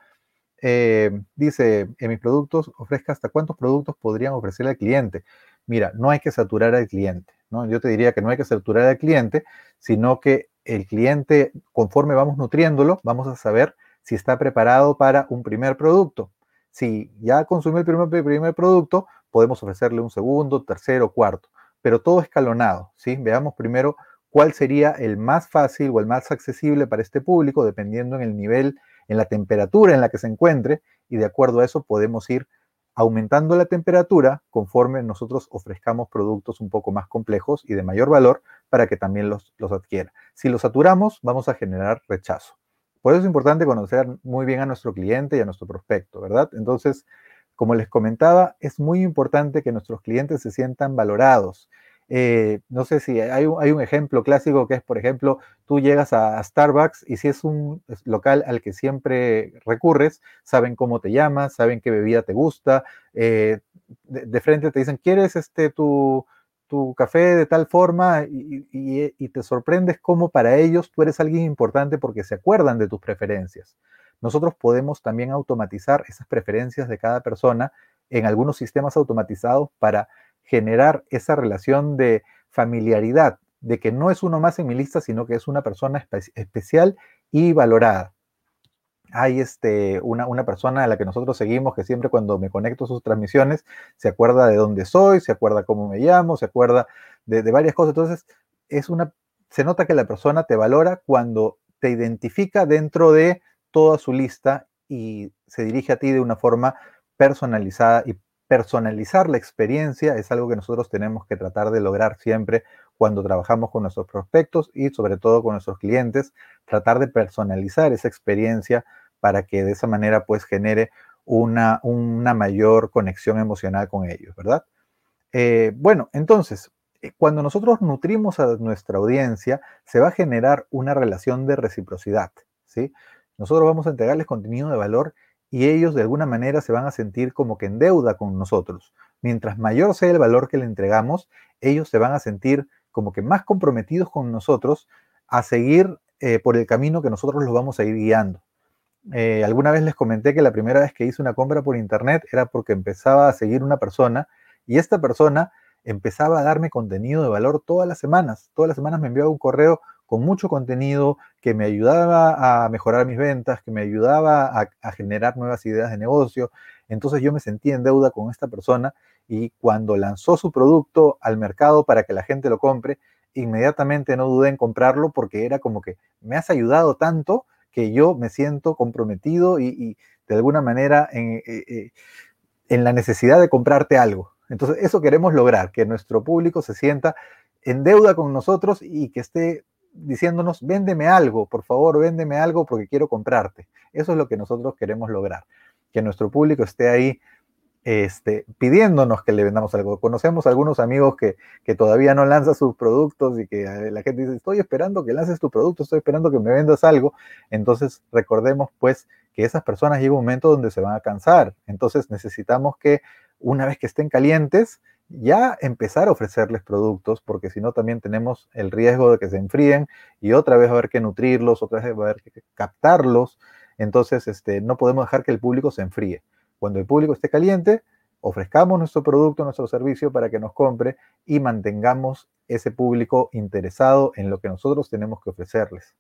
eh, dice, en mis productos ofrezca hasta cuántos productos podrían ofrecerle al cliente. Mira, no hay que saturar al cliente, ¿no? Yo te diría que no hay que saturar al cliente, sino que el cliente, conforme vamos nutriéndolo, vamos a saber si está preparado para un primer producto. Si ya consumió el primer, primer producto, podemos ofrecerle un segundo, tercero, cuarto, pero todo escalonado, ¿sí? Veamos primero cuál sería el más fácil o el más accesible para este público, dependiendo en el nivel, en la temperatura en la que se encuentre, y de acuerdo a eso podemos ir aumentando la temperatura conforme nosotros ofrezcamos productos un poco más complejos y de mayor valor para que también los, los adquiera. Si los saturamos, vamos a generar rechazo. Por eso es importante conocer muy bien a nuestro cliente y a nuestro prospecto, ¿verdad? Entonces, como les comentaba, es muy importante que nuestros clientes se sientan valorados. Eh, no sé si hay un, hay un, ejemplo clásico que es, por ejemplo, tú llegas a, Starbucks y si es un local al que siempre recurres, saben cómo te llamas, saben qué bebida te gusta, eh, de, frente te dicen, ¿quieres este tu, tu café de tal forma y, te sorprendes cómo para ellos tú eres alguien importante porque se acuerdan de tus preferencias. Nosotros podemos también automatizar esas preferencias de cada persona en algunos sistemas automatizados para generar esa relación de familiaridad, de que no es uno más en mi lista, sino que es una persona espe especial y valorada hay este, una, una, persona a la que nosotros seguimos que siempre cuando me conecto a sus transmisiones se acuerda de dónde soy, se acuerda cómo me llamo, se acuerda de, de, varias cosas. Entonces, es una, se nota que la persona te valora cuando te identifica dentro de toda su lista y se dirige a ti de una forma personalizada y personalizar la experiencia es algo que nosotros tenemos que tratar de lograr siempre cuando trabajamos con nuestros prospectos y sobre todo con nuestros clientes, tratar de personalizar esa experiencia para que de esa manera pues genere una, una mayor conexión emocional con ellos, ¿verdad? Eh, bueno, entonces, eh, cuando nosotros nutrimos a nuestra audiencia, se va a generar una relación de reciprocidad, ¿sí? Nosotros vamos a entregarles contenido de valor y ellos de alguna manera se van a sentir como que en deuda con nosotros. Mientras mayor sea el valor que le entregamos, ellos se van a sentir como que más comprometidos con nosotros a seguir eh, por el camino que nosotros los vamos a ir guiando. Eh, alguna vez les comenté que la primera vez que hice una compra por internet era porque empezaba a seguir una persona y esta persona empezaba a darme contenido de valor todas las semanas. Todas las semanas me enviaba un correo con mucho contenido que me ayudaba a mejorar mis ventas, que me ayudaba a, generar nuevas ideas de negocio. Entonces yo me sentí en deuda con esta persona y cuando lanzó su producto al mercado para que la gente lo compre, inmediatamente no dudé en comprarlo porque era como que me has ayudado tanto que yo me siento comprometido y, de alguna manera eh, eh, en, la necesidad de comprarte algo. Entonces, eso queremos lograr, que nuestro público se sienta en deuda con nosotros y que esté diciéndonos, véndeme algo, por favor, véndeme algo porque quiero comprarte. Eso es lo que nosotros queremos lograr, que nuestro público esté ahí este, pidiéndonos que le vendamos algo. Conocemos algunos amigos que, que, todavía no lanzan sus productos y que eh, la gente dice, estoy esperando que lances tu producto, estoy esperando que me vendas algo. Entonces, recordemos pues que esas personas llega un momento donde se van a cansar. Entonces, necesitamos que una vez que estén calientes, ya empezar a ofrecerles productos, porque si no también tenemos el riesgo de que se enfríen y otra vez va a haber que nutrirlos, otra vez va a haber que captarlos. Entonces, este, no podemos dejar que el público se enfríe. Cuando el público esté caliente, ofrezcamos nuestro producto, nuestro servicio para que nos compre y mantengamos ese público interesado en lo que nosotros tenemos que ofrecerles.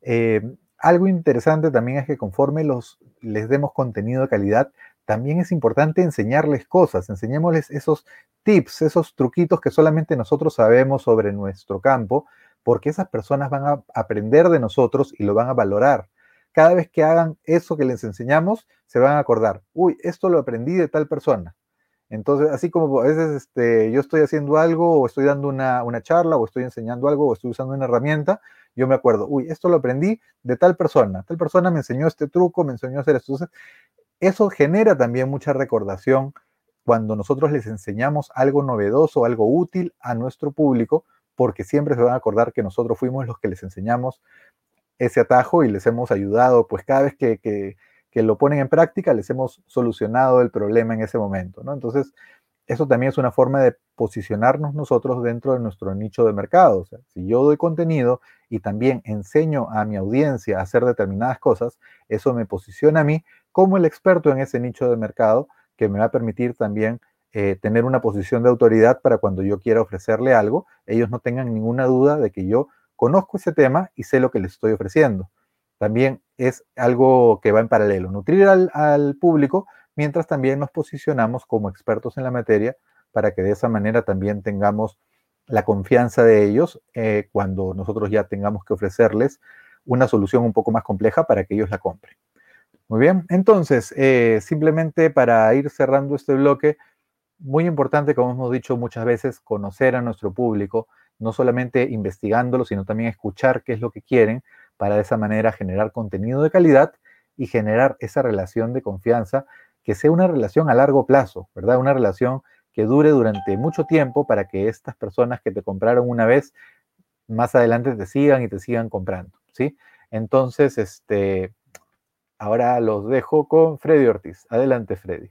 Eh, algo interesante también es que conforme los, les demos contenido de calidad, también es importante enseñarles cosas, enseñémosles esos tips, esos truquitos que solamente nosotros sabemos sobre nuestro campo, porque esas personas van a aprender de nosotros y lo van a valorar cada vez que hagan eso que les enseñamos, se van a acordar, uy, esto lo aprendí de tal persona. Entonces, así como a veces este, yo estoy haciendo algo o estoy dando una, una, charla o estoy enseñando algo o estoy usando una herramienta, yo me acuerdo, uy, esto lo aprendí de tal persona, tal persona me enseñó este truco, me enseñó a hacer esto. Entonces, eso genera también mucha recordación cuando nosotros les enseñamos algo novedoso, algo útil a nuestro público, porque siempre se van a acordar que nosotros fuimos los que les enseñamos ese atajo y les hemos ayudado, pues cada vez que, que, lo ponen en práctica, les hemos solucionado el problema en ese momento, ¿no? Entonces, eso también es una forma de posicionarnos nosotros dentro de nuestro nicho de mercado. Si yo doy contenido y también enseño a mi audiencia a hacer determinadas cosas, eso me posiciona a mí como el experto en ese nicho de mercado que me va a permitir también eh, tener una posición de autoridad para cuando yo quiera ofrecerle algo, ellos no tengan ninguna duda de que yo conozco ese tema y sé lo que les estoy ofreciendo. También es algo que va en paralelo, nutrir al, público mientras también nos posicionamos como expertos en la materia para que de esa manera también tengamos la confianza de ellos eh, cuando nosotros ya tengamos que ofrecerles una solución un poco más compleja para que ellos la compren. Muy bien, entonces, eh, simplemente para ir cerrando este bloque, muy importante, como hemos dicho muchas veces, conocer a nuestro público, no solamente investigándolo, sino también escuchar qué es lo que quieren, para de esa manera generar contenido de calidad y generar esa relación de confianza, que sea una relación a largo plazo, ¿verdad? Una relación que dure durante mucho tiempo para que estas personas que te compraron una vez, más adelante te sigan y te sigan comprando, ¿sí? Entonces, este, Ahora los dejo con Freddy Ortiz. Adelante, Freddy.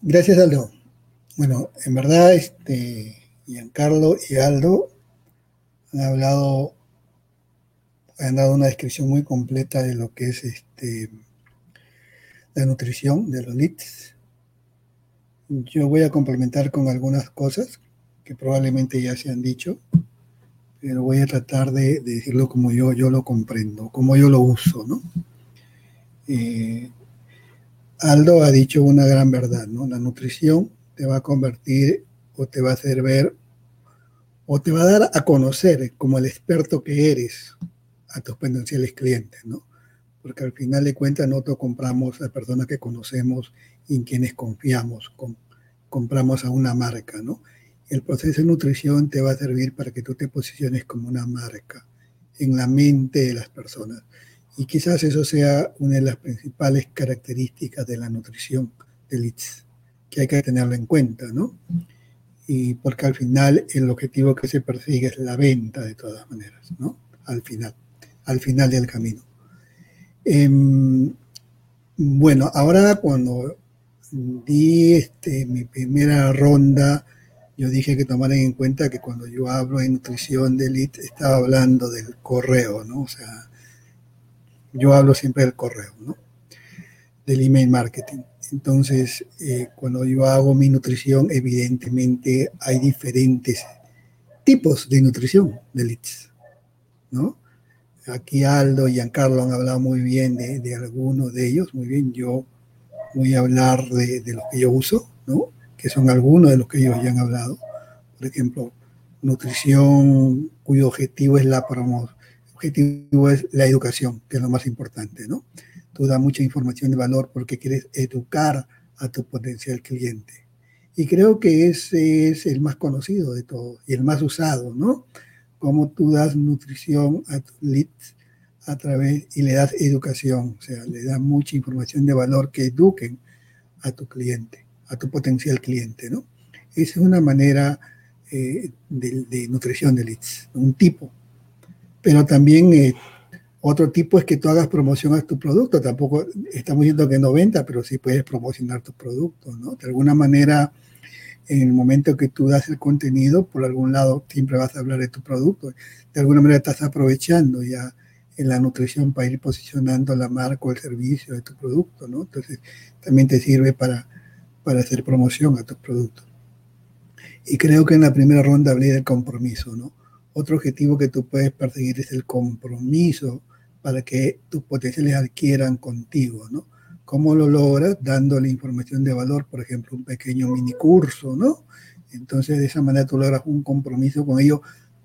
Gracias, Aldo. Bueno, en verdad, este, Giancarlo y Aldo han hablado, han dado una descripción muy completa de lo que es este, la nutrición de los leads. Yo voy a complementar con algunas cosas que probablemente ya se han dicho pero voy a tratar de, decirlo como yo, yo lo comprendo, como yo lo uso, ¿no? Eh, Aldo ha dicho una gran verdad, ¿no? La nutrición te va a convertir o te va a hacer ver o te va a dar a conocer como el experto que eres a tus potenciales clientes, ¿no? Porque al final de cuentas nosotros compramos a personas que conocemos y en quienes confiamos, compramos a una marca, ¿no? El proceso de nutrición te va a servir para que tú te posiciones como una marca en la mente de las personas. Y quizás eso sea una de las principales características de la nutrición de leads, que hay que tenerlo en cuenta, ¿no? Y porque al final el objetivo que se persigue es la venta de todas maneras, ¿no? Al final, al final del camino. Em, bueno, ahora cuando di este, mi primera ronda yo dije que tomaran en cuenta que cuando yo hablo de nutrición de elite, estaba hablando del correo, ¿no? O sea, yo hablo siempre del correo, ¿no? Del email marketing. Entonces, eh, cuando yo hago mi nutrición, evidentemente hay diferentes tipos de nutrición de leads, ¿no? Aquí Aldo y Giancarlo han hablado muy bien de, de algunos de ellos, muy bien, yo voy a hablar de, de lo que yo uso, ¿no? Que son algunos de los que ellos ya han hablado. Por ejemplo, nutrición cuyo objetivo es la promoción, objetivo es la educación, que es lo más importante, ¿no? Tú das mucha información de valor porque quieres educar a tu potencial cliente. Y creo que ese es el más conocido de todos y el más usado, ¿no? Cómo tú das nutrición a tus leads a través y le das educación, o sea, le das mucha información de valor que eduquen a tu cliente a tu potencial cliente, ¿no? Esa es una manera eh, de, nutrición de leads, un tipo. Pero también eh, otro tipo es que tú hagas promoción a tu producto. Tampoco estamos diciendo que no venta, pero sí puedes promocionar tu producto, ¿no? De alguna manera, en el momento que tú das el contenido, por algún lado siempre vas a hablar de tu producto. De alguna manera estás aprovechando ya en la nutrición para ir posicionando la marca o el servicio de tu producto, ¿no? Entonces, también te sirve para para hacer promoción a tus productos. Y creo que en la primera ronda hablé del compromiso, ¿no? Otro objetivo que tú puedes perseguir es el compromiso para que tus potenciales adquieran contigo, ¿no? ¿Cómo lo logras? Dándole información de valor, por ejemplo, un pequeño mini curso, ¿no? Entonces, de esa manera tú logras un compromiso con ellos,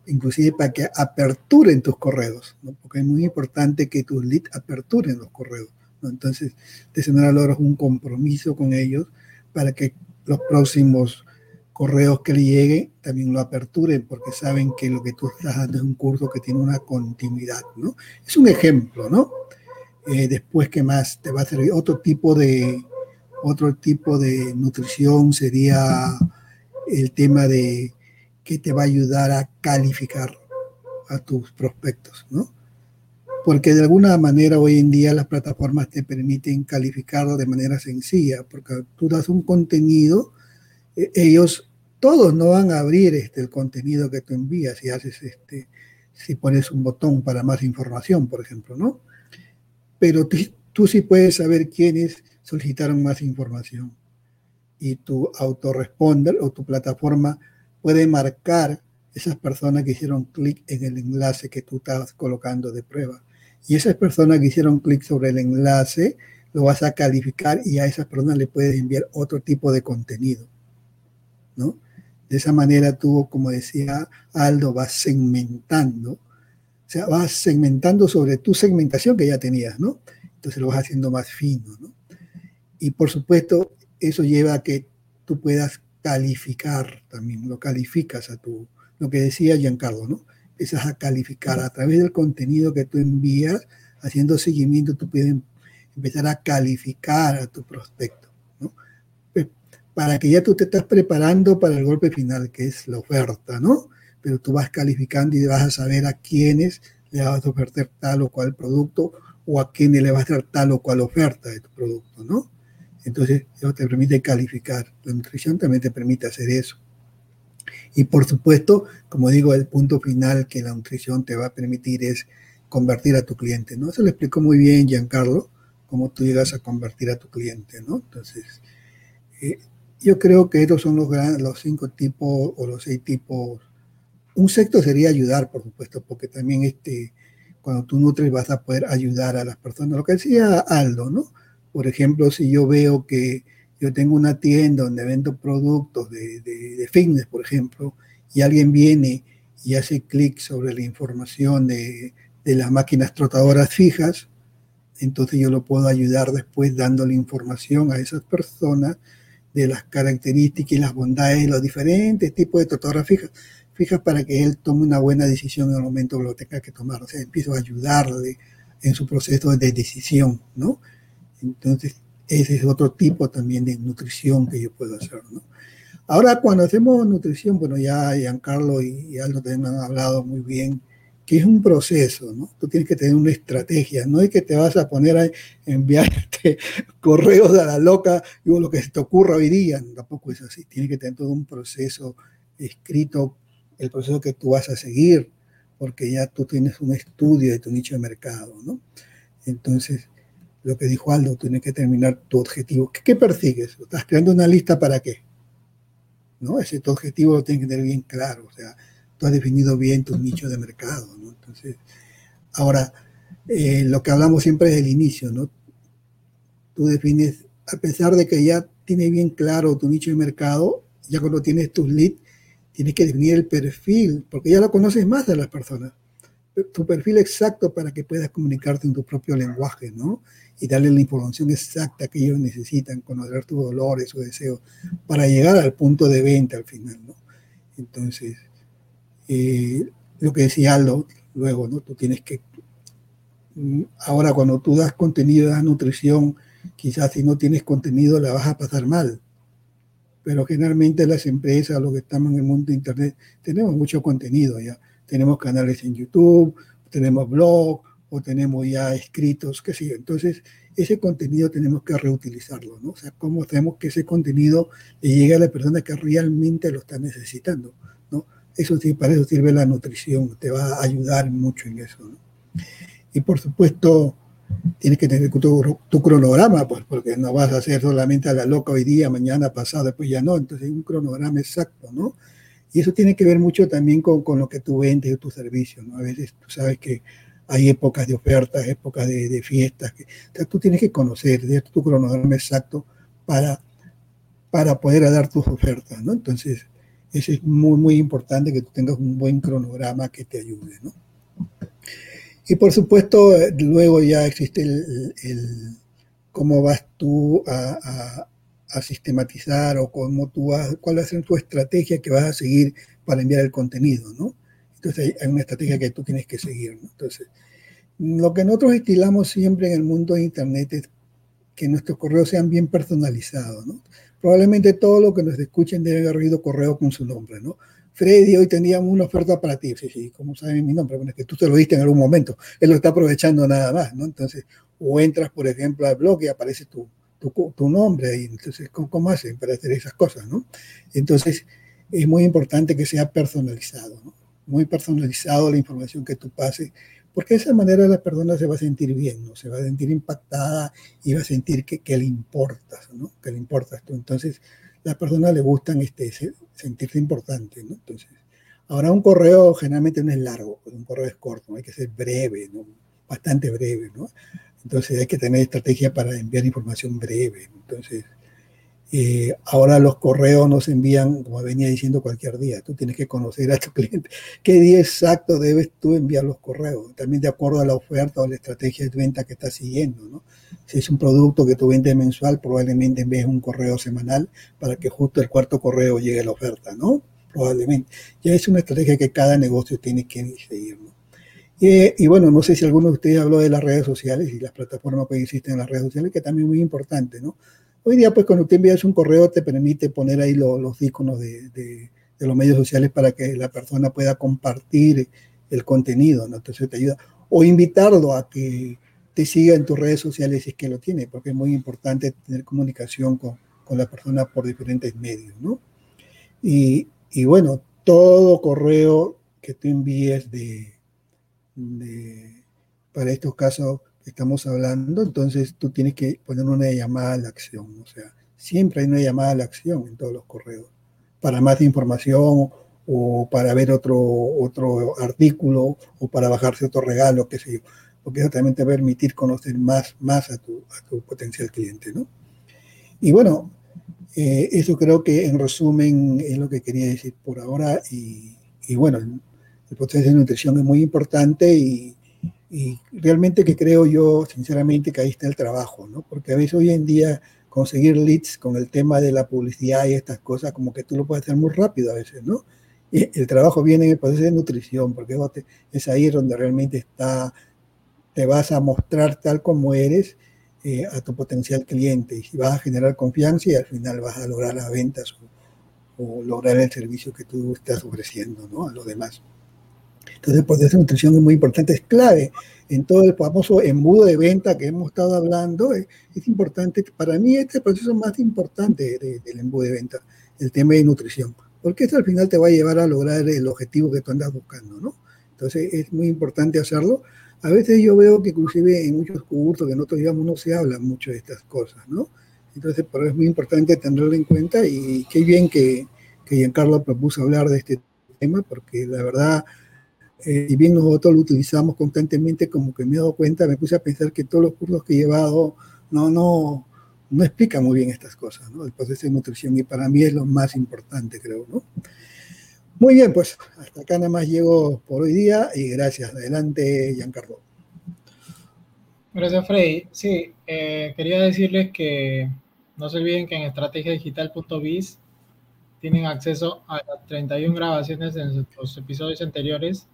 inclusive para que aperturen tus correos, ¿no? Porque es muy importante que tus leads aperturen los correos, ¿no? Entonces, de esa manera logras un compromiso con ellos para que los próximos correos que le lleguen también lo aperturen porque saben que lo que tú estás dando es un curso que tiene una continuidad, ¿no? Es un ejemplo, ¿no? Eh, después, ¿qué más? Te va a servir otro tipo de, otro tipo de nutrición sería el tema de que te va a ayudar a calificar a tus prospectos, ¿no? Porque de alguna manera hoy en día las plataformas te permiten calificarlo de manera sencilla, porque tú das un contenido, eh, ellos todos no van a abrir este, el contenido que tú envías si haces este, si pones un botón para más información, por ejemplo, ¿no? Pero tú, tú sí puedes saber quiénes solicitaron más información y tu autoresponder o tu plataforma puede marcar esas personas que hicieron clic en el enlace que tú estás colocando de prueba. Y esas personas que hicieron clic sobre el enlace, lo vas a calificar y a esas personas le puedes enviar otro tipo de contenido. ¿no? De esa manera tú, como decía Aldo, vas segmentando, o sea, vas segmentando sobre tu segmentación que ya tenías, ¿no? Entonces lo vas haciendo más fino, ¿no? Y por supuesto, eso lleva a que tú puedas calificar también, lo calificas a tu, lo que decía Giancarlo, ¿no? Empiezas a calificar a través del contenido que tú envías, haciendo seguimiento, tú puedes empezar a calificar a tu prospecto, ¿no? Para que ya tú te estás preparando para el golpe final, que es la oferta, ¿no? Pero tú vas calificando y vas a saber a quiénes le vas a ofertar tal o cual producto o a quiénes le vas a dar tal o cual oferta de tu producto, ¿no? Entonces, eso te permite calificar. La nutrición también te permite hacer eso. Y por supuesto, como digo, el punto final que la nutrición te va a permitir es convertir a tu cliente, ¿no? Eso lo explicó muy bien Giancarlo, cómo tú llegas a convertir a tu cliente, ¿no? Entonces, eh, yo creo que estos son los, los cinco tipos o los seis tipos. Un sexto sería ayudar, por supuesto, porque también este, cuando tú nutres vas a poder ayudar a las personas. Lo que decía Aldo, ¿no? Por ejemplo, si yo veo que yo tengo una tienda donde vendo productos de, fitness, por ejemplo, y alguien viene y hace clic sobre la información de, las máquinas trotadoras fijas, entonces yo lo puedo ayudar después dándole información a esas personas de las características y las bondades de los diferentes tipos de trotadoras fijas, fijas para que él tome una buena decisión en el momento que lo tenga que tomar. O sea, empiezo a ayudarle en su proceso de decisión, ¿no? Entonces, ese es otro tipo también de nutrición que yo puedo hacer. Ahora, cuando hacemos nutrición, bueno, ya Giancarlo y Aldo también han hablado muy bien, que es un proceso, ¿no? Tú tienes que tener una estrategia, no es que te vas a poner a enviarte correos a la loca y lo que se te ocurra hoy día, tampoco es así, tienes que tener todo un proceso escrito, el proceso que tú vas a seguir, porque ya tú tienes un estudio de tu nicho de mercado, ¿no? Entonces, lo que dijo Aldo, tienes que terminar tu objetivo. ¿Qué, persigues? ¿Estás creando una lista para qué? ¿No? Ese tu objetivo lo tienes que tener bien claro. O sea, tú has definido bien tu nicho de mercado. Entonces, ahora, eh, lo que hablamos siempre es el inicio, ¿no? Tú defines, a pesar de que ya tienes bien claro tu nicho de mercado, ya cuando tienes tus leads, tienes que definir el perfil, porque ya lo conoces más de las personas tu perfil exacto para que puedas comunicarte en tu propio lenguaje, ¿no? Y darle la información exacta que ellos necesitan, conocer tus dolores, sus deseos, para llegar al punto de venta al final, ¿no? Entonces, eh, lo que decía Aldo, luego, ¿no? Tú tienes que, mm, ahora cuando tú das contenido, das nutrición, quizás si no tienes contenido la vas a pasar mal. Pero generalmente las empresas, los que estamos en el mundo de Internet, tenemos mucho contenido ya tenemos canales en YouTube, tenemos blog o tenemos ya escritos, qué sé yo. Entonces, ese contenido tenemos que reutilizarlo, ¿no? O sea, cómo hacemos que ese contenido le llegue a la persona que realmente lo está necesitando, ¿no? Eso sí, para eso sirve la nutrición, te va a ayudar mucho en eso, ¿no? Y por supuesto, tienes que tener tu, tu, cronograma, pues, porque no vas a hacer solamente a la loca hoy día, mañana, pasado, después ya no. Entonces, un cronograma exacto, ¿no? Y eso tiene que ver mucho también con, con lo que tú vendes o tu servicio, ¿no? A veces tú sabes que hay épocas de ofertas, épocas de, fiestas. Que, o sea, tú tienes que conocer tu cronograma exacto para, para poder dar tus ofertas, ¿no? Entonces, eso es muy, muy importante que tú tengas un buen cronograma que te ayude, ¿no? Y por supuesto, luego ya existe el, el cómo vas tú a, a sistematizar o cómo tú vas, cuál va a ser tu estrategia que vas a seguir para enviar el contenido, ¿no? Entonces hay, una estrategia que tú tienes que seguir, ¿no? Entonces, Lo que nosotros estilamos siempre en el mundo de Internet es que nuestros correos sean bien personalizados, ¿no? Probablemente todo lo que nos escuchen debe haber oído correo con su nombre, ¿no? Freddy, hoy teníamos una oferta para ti. Sí, sí, ¿cómo sabes mi nombre? Bueno, es que tú te lo diste en algún momento. Él lo está aprovechando nada más, ¿no? Entonces, o entras, por ejemplo, al blog y aparece tu, tu, tu nombre. Y entonces, ¿cómo, ¿cómo, hacen para hacer esas cosas, no? Entonces, es muy importante que sea personalizado, ¿no? Muy personalizado la información que tú pases, porque de esa manera la persona se va a sentir bien, ¿no? Se va a sentir impactada y va a sentir que, que le importas, ¿no? Que le importas tú. Entonces, a la persona le gustan este, sentirse importante, ¿no? Entonces, ahora un correo generalmente no es largo, un correo es corto, ¿no? hay que ser breve, ¿no? Bastante breve, ¿no? Entonces hay que tener estrategia para enviar información breve. Entonces, eh, ahora los correos nos envían, como venía diciendo, cualquier día. Tú tienes que conocer a tu cliente. ¿Qué día exacto debes tú enviar los correos? También de acuerdo a la oferta o la estrategia de venta que estás siguiendo. ¿no? Si es un producto que tú vendes mensual, probablemente envíes un correo semanal para que justo el cuarto correo llegue a la oferta, ¿no? Probablemente. Ya es una estrategia que cada negocio tiene que seguir, ¿no? Y, y, bueno, no sé si alguno de ustedes habló de las redes sociales y las plataformas que existen en las redes sociales, que también es muy importante, ¿no? Hoy día, pues cuando tú envías un correo, te permite poner ahí lo, los iconos de, de, de, los medios sociales para que la persona pueda compartir el contenido, ¿no? Entonces te ayuda. O invitarlo a que te siga en tus redes sociales si es que lo tiene, porque es muy importante tener comunicación con, con la persona por diferentes medios, ¿no? Y, y, bueno, todo correo que tú envíes de, de para estos casos estamos hablando, entonces tú tienes que poner una llamada a la acción. O sea, siempre hay una llamada a la acción en todos los correos. Para más información o para ver otro, otro artículo o para bajarse otro regalo, qué sé yo. Porque eso también te va a permitir conocer más, más a, tu, a tu potencial cliente, ¿no? Y bueno, eh, eso creo que en resumen es lo que quería decir por ahora. Y, y bueno, el, proceso de nutrición es muy importante y, y realmente que creo yo, sinceramente, que ahí está el trabajo, ¿no? Porque a veces hoy en día conseguir leads con el tema de la publicidad y estas cosas, como que tú lo puedes hacer muy rápido a veces, ¿no? Y el trabajo viene en el proceso de nutrición, porque es ahí donde realmente está, te vas a mostrar tal como eres eh, a tu potencial cliente y vas a generar confianza y al final vas a lograr las ventas o, o lograr el servicio que tú estás ofreciendo, ¿no? A los demás. Entonces, el proceso de nutrición es muy importante, es clave en todo el famoso embudo de venta que hemos estado hablando. Es, es importante, para mí este proceso más importante de, del embudo de venta, el tema de nutrición, porque esto al final te va a llevar a lograr el objetivo que tú andas buscando, ¿no? Entonces, es muy importante hacerlo. A veces yo veo que inclusive en muchos cursos que nosotros digamos no se habla mucho de estas cosas, ¿no? Entonces, pero es muy importante tenerlo en cuenta y qué bien que, que Giancarlo propuso hablar de este tema, porque la verdad eh, y bien nosotros lo utilizamos constantemente, como que me he dado cuenta, me puse a pensar que todos los cursos que he llevado no, no, no explican muy bien estas cosas, ¿no? El proceso de nutrición, y para mí es lo más importante, creo, ¿no? Muy bien, pues hasta acá nada más llego por hoy día y gracias. Adelante, Giancarlo. Gracias, Freddy. Sí, eh, quería decirles que no se olviden que en estrategiadigital.biz tienen acceso a las 31 grabaciones de los episodios anteriores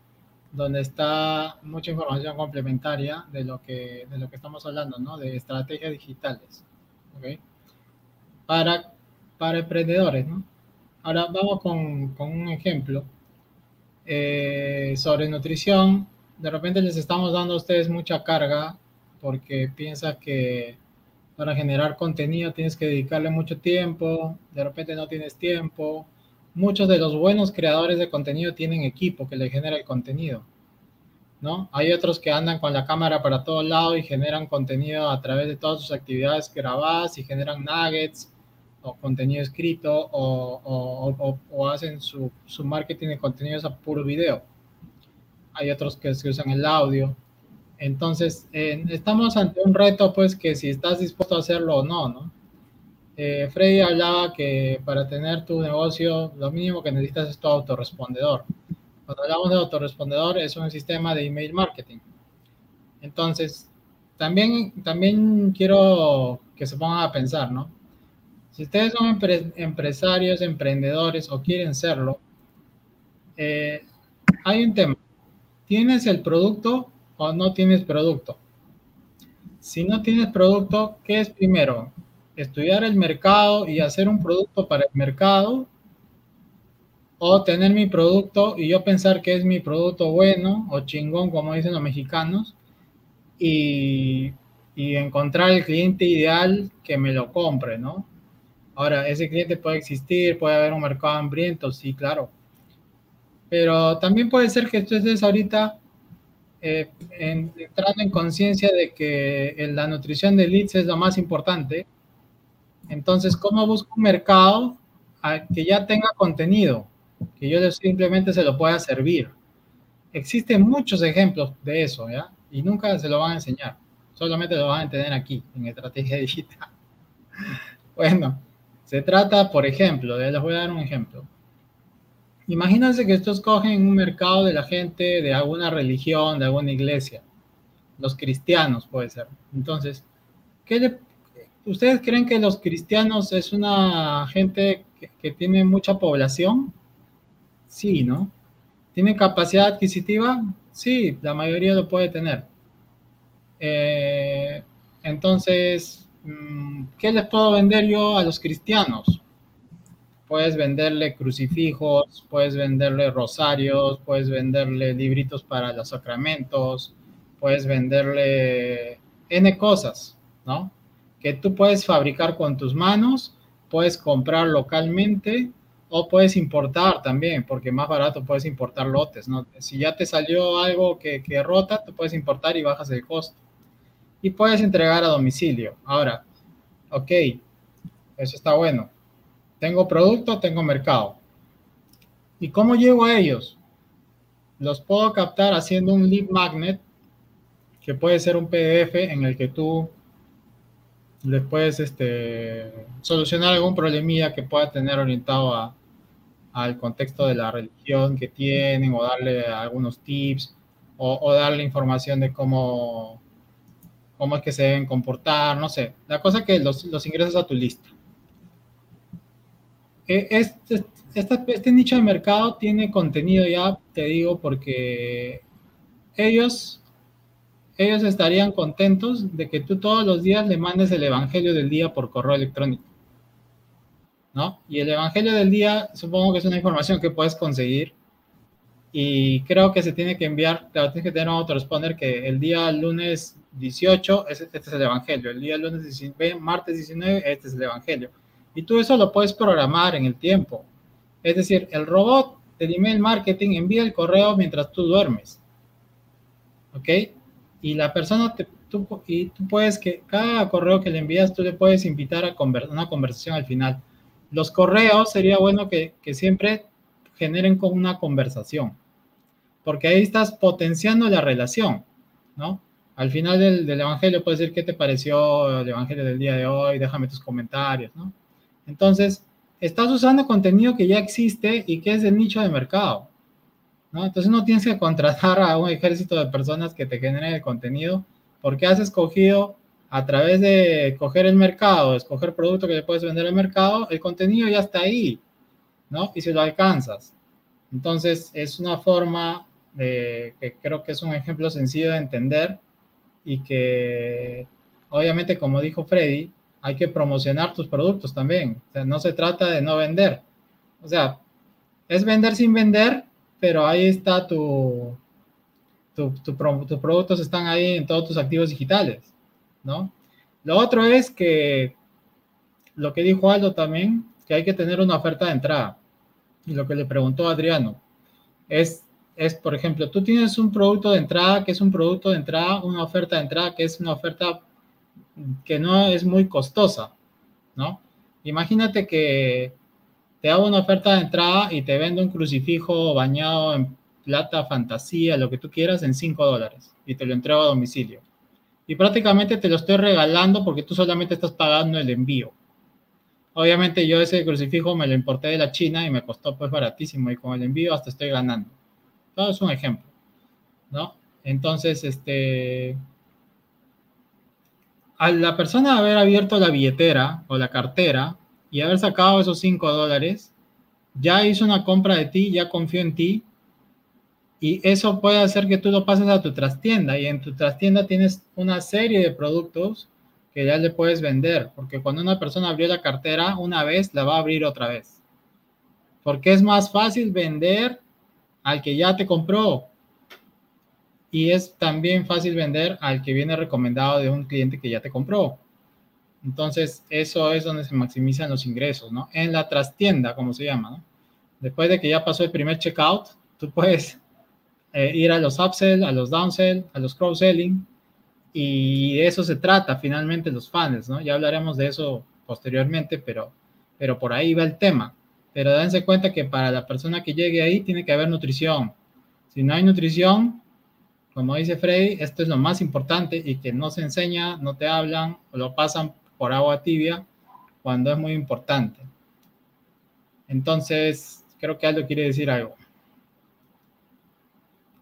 donde está mucha información complementaria de lo que, de lo que estamos hablando, ¿no? De estrategias digitales, ¿ok? Para, para emprendedores, ¿no? Ahora vamos con, con un ejemplo eh, sobre nutrición. De repente les estamos dando a ustedes mucha carga porque piensa que para generar contenido tienes que dedicarle mucho tiempo, de repente no tienes tiempo, muchos de los buenos creadores de contenido tienen equipo que le genera el contenido, ¿no? Hay otros que andan con la cámara para todos lados y generan contenido a través de todas sus actividades grabadas y generan nuggets o contenido escrito o, hacen su, su, marketing de contenidos a puro video. Hay otros que, que usan el audio. Entonces, eh, estamos ante un reto, pues, que si estás dispuesto a hacerlo o no, ¿no? Eh, Freddy hablaba que para tener tu negocio, lo mínimo que necesitas es tu autorrespondedor. Cuando hablamos de autorrespondedor, es un sistema de email marketing. Entonces, también, también quiero que se pongan a pensar, ¿no? Si ustedes son empre empresarios, emprendedores o quieren serlo, eh, hay un tema. Tienes el producto o no tienes producto. Si no tienes producto, ¿qué es primero? ¿Estudiar el mercado y hacer un producto para el mercado? ¿O tener mi producto y yo pensar que es mi producto bueno o chingón, como dicen los mexicanos, y, y encontrar el cliente ideal que me lo compre, ¿no? Ahora, ese cliente puede existir, puede haber un mercado hambriento, sí, claro. Pero también puede ser que tú estés ahorita eh, entrando en conciencia de que la nutrición de leads es lo más importante. Entonces, ¿cómo busco un mercado que ya tenga contenido? Que yo simplemente se lo pueda servir. Existen muchos ejemplos de eso, ¿ya? Y nunca se lo van a enseñar. Solamente lo van a tener aquí, en Estrategia Digital. Bueno, se trata, por ejemplo, les voy a dar un ejemplo Imagínense que estos cogen un mercado de la gente de alguna religión, de alguna iglesia. Los cristianos puede ser. Entonces, ¿qué ¿ustedes creen que los cristianos es una gente que, tiene mucha población? Sí, ¿no? ¿Tiene capacidad adquisitiva? Sí, la mayoría lo puede tener. Eh, entonces, mm, ¿qué les puedo vender yo a los cristianos? Puedes venderle crucifijos, puedes venderle rosarios, puedes venderle libritos para los sacramentos, puedes venderle N cosas, ¿no? Tú puedes fabricar con tus manos, puedes comprar localmente o puedes importar también, porque más barato puedes importar lotes. Si ya te salió algo que, que rota, tú puedes importar y bajas el costo. Y puedes entregar a domicilio. Ahora, ok, eso está bueno tengo producto, tengo mercado. ¿Y cómo llego a ellos? Los puedo captar haciendo un lead magnet, que puede ser un PDF en el que tú les puedes este, solucionar algún problemilla que pueda tener orientado al contexto de la religión que tienen o darle algunos tips o, darle información de cómo, cómo es que se deben comportar, no sé. La cosa que los, los ingresas a tu lista. Eh, este, este, nicho de mercado tiene contenido ya, te digo, porque ellos, ellos estarían contentos de que tú todos los días le mandes el Evangelio del día por correo electrónico. ¿No? Y el Evangelio del día, supongo que es una información que puedes conseguir. Y creo que se tiene que enviar, claro, tienes que tener un autoresponder que el día lunes 18, este es el Evangelio. El día lunes 19, martes 19, este es el Evangelio y tú eso lo puedes programar en el tiempo. Es decir, el robot del email marketing envía el correo mientras tú duermes. ¿Ok? Y la persona, tú, y tú puedes que cada correo que le envías, tú le puedes invitar a una conversación al final. Los correos sería bueno que, que siempre generen como una conversación, porque ahí estás potenciando la relación, ¿no? Al final del, del Evangelio puedes decir qué te pareció el Evangelio del día de hoy, déjame tus comentarios, ¿no? Entonces, estás usando contenido que ya existe y que es del nicho de mercado. ¿No? Entonces no tienes que contratar a un ejército de personas que te generen el contenido porque has escogido a través de coger el mercado, escoger producto que le puedes vender al mercado, el contenido ya está ahí, ¿no? Y si lo alcanzas. Entonces es una forma de, que creo que es un ejemplo sencillo de entender y que obviamente como dijo Freddy, hay que promocionar tus productos también. O sea, no se trata de no vender. O sea, es vender sin vender, pero ahí está tu, tu, tus productos están ahí en todos tus activos digitales, ¿no? Lo otro es que lo que dijo Aldo también, que hay que tener una oferta de entrada. Y lo que le preguntó Adriano es, es, por ejemplo, tú tienes un producto de entrada que es un producto de entrada, una oferta de entrada que es una oferta que no es muy costosa, ¿no? Imagínate que te hago una oferta de entrada y te vendo un crucifijo bañado en plata, fantasía, lo que tú quieras, en 5 dólares y te lo entrego a domicilio. Y prácticamente te lo estoy regalando porque tú solamente estás pagando el envío. Obviamente yo ese crucifijo me lo importé de la China y me costó pues baratísimo y con el envío hasta estoy ganando. Todo es un ejemplo, ¿no? Entonces, este, a la persona haber abierto la billetera o la cartera y haber sacado esos 5 dólares, ya hizo una compra de ti, ya confió en ti Y eso puede hacer que tú lo pases a tu trastienda y en tu trastienda tienes una serie de productos que ya le puedes vender, porque cuando una persona abrió la cartera una vez, la va a abrir otra vez. Porque es más fácil vender al que ya te compró. Y es también fácil vender al que viene recomendado de un cliente que ya te compró. Entonces, eso es donde se maximizan los ingresos, ¿no? En la trastienda, como se llama, ¿no? Después de que ya pasó el primer checkout, tú puedes eh, ir a los upsell, a los downsell, a los cross-selling, y de eso se trata finalmente los fans, ¿no? Ya hablaremos de eso posteriormente, pero, pero por ahí va el tema. Pero dense cuenta que para la persona que llegue ahí tiene que haber nutrición. Si no hay nutrición, como dice Freddy, esto es lo más importante y que no se enseña, no te hablan o lo pasan por agua tibia cuando es muy importante. Entonces, creo que Aldo quiere decir algo.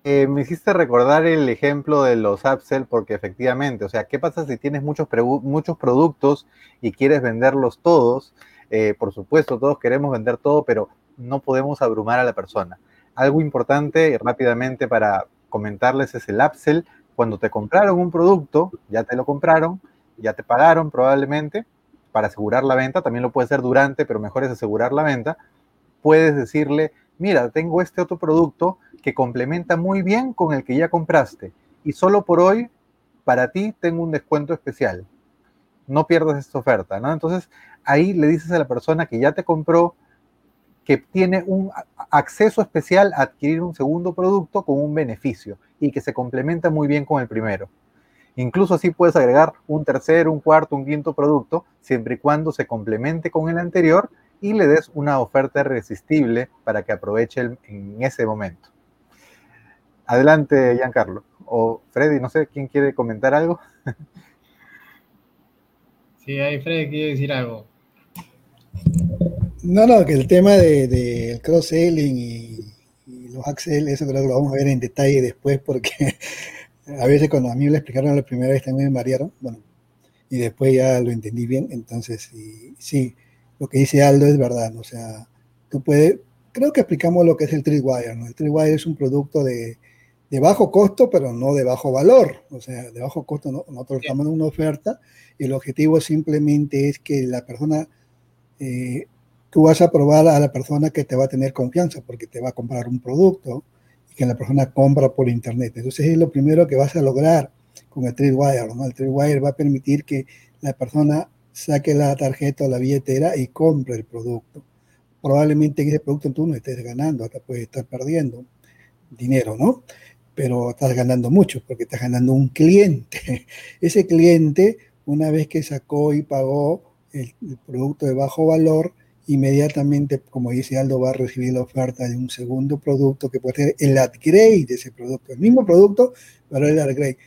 Eh, me hiciste recordar el ejemplo de los upsell porque efectivamente, o sea, ¿qué pasa si tienes muchos, muchos productos y quieres venderlos todos? Eh, por supuesto, todos queremos vender todo, pero no podemos abrumar a la persona. Algo importante rápidamente para comentarles es el upsell. Cuando te compraron un producto, ya te lo compraron, ya te pagaron probablemente para asegurar la venta, también lo puede hacer durante, pero mejor es asegurar la venta. Puedes decirle, mira, tengo este otro producto que complementa muy bien con el que ya compraste y solo por hoy, para ti, tengo un descuento especial. No pierdas esta oferta, ¿no? Entonces, ahí le dices a la persona que ya te compró que tiene un acceso especial a adquirir un segundo producto con un beneficio y que se complementa muy bien con el primero. Incluso así puedes agregar un tercer, un cuarto, un quinto producto, siempre y cuando se complemente con el anterior y le des una oferta irresistible para que aproveche en ese momento. Adelante, Giancarlo. O Freddy, no sé, ¿quién quiere comentar algo? Sí, ahí Freddy quiere decir algo. No, no, que el tema del de, cross-selling y, y, los Axel, eso creo que lo vamos a ver en detalle después porque a veces cuando a mí me explicaron la primera vez también me marearon, bueno, y después ya lo entendí bien, entonces sí, lo que dice Aldo es verdad, o sea, tú puedes, creo que explicamos lo que es el Tripwire, ¿no? El Tripwire es un producto de, de, bajo costo, pero no de bajo valor, o sea, de bajo costo no, nosotros estamos en una oferta y el objetivo simplemente es que la persona, eh, tú vas a probar a la persona que te va a tener confianza porque te va a comprar un producto, que la persona compra por internet. Entonces es lo primero que vas a lograr con el Tripwire. ¿no? El Tripwire va a permitir que la persona saque la tarjeta o la billetera y compre el producto. Probablemente en ese producto tú no estés ganando, hasta puedes estar perdiendo dinero, ¿no? Pero estás ganando mucho porque estás ganando un cliente. Ese cliente, una vez que sacó y pagó el producto de bajo valor, inmediatamente, como dice Aldo, va a recibir la oferta de un segundo producto que puede ser el upgrade de ese producto. El mismo producto, pero el upgrade.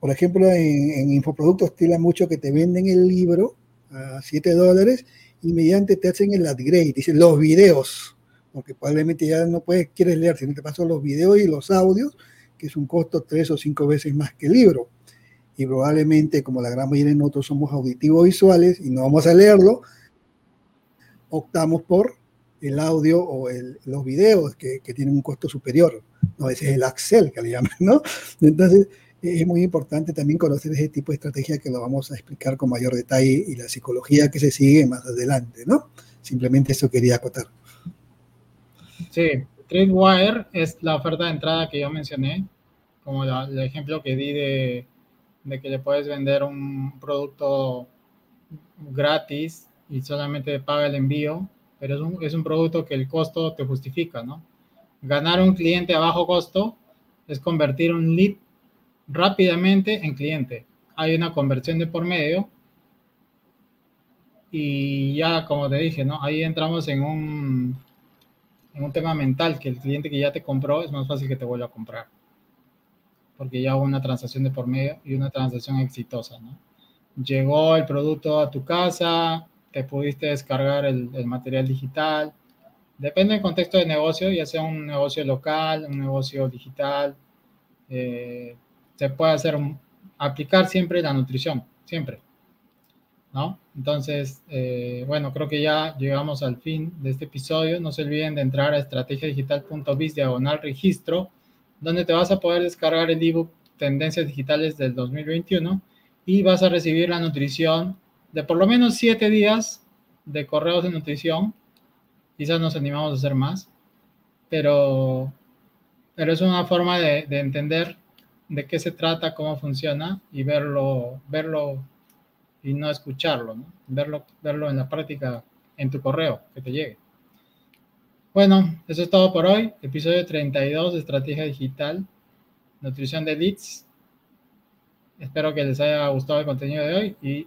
Por ejemplo, en, Infoproductos estila mucho que te venden el libro a 7 dólares y mediante te hacen el upgrade, dicen los videos, porque probablemente ya no puedes, quieres leer, sino te paso los videos y los audios, que es un costo tres o cinco veces más que el libro. Y probablemente, como la gran mayoría de nosotros somos auditivos visuales y no vamos a leerlo, optamos por el audio o los videos que, tienen un costo superior. No, ese es el Axel que le llaman, ¿no? Entonces, es muy importante también conocer ese tipo de estrategia que lo vamos a explicar con mayor detalle y la psicología que se sigue más adelante, ¿no? Simplemente eso quería acotar. Sí, Tripwire es la oferta de entrada que yo mencioné, como el ejemplo que di de, de que le puedes vender un producto gratis y solamente paga el envío, pero es un, es un producto que el costo te justifica, ¿no? Ganar un cliente a bajo costo es convertir un lead rápidamente en cliente. Hay una conversión de por medio y ya, como te dije, ¿no? Ahí entramos en un, en un tema mental, que el cliente que ya te compró es más fácil que te vuelva a comprar. Porque ya hubo una transacción de por medio y una transacción exitosa, ¿no? Llegó el producto a tu casa, te pudiste descargar el, material digital. Depende del contexto de negocio, ya sea un negocio local, un negocio digital. Eh, se puede hacer, aplicar siempre la nutrición, siempre. ¿No? Entonces, eh, bueno, creo que ya llegamos al fin de este episodio. No se olviden de entrar a estrategiadigital.biz diagonal registro. donde te vas a poder descargar el ebook Tendencias Digitales del 2021 y vas a recibir la nutrición de por lo menos siete días de correos de nutrición. Quizás nos animamos a hacer más, pero, pero es una forma de, de entender de qué se trata, cómo funciona y verlo, verlo y no escucharlo. Verlo, verlo en la práctica en tu correo, que te llegue. Bueno, eso es todo por hoy. Episodio 32 de Estrategia Digital, Nutrición de Leads. Espero que les haya gustado el contenido de hoy y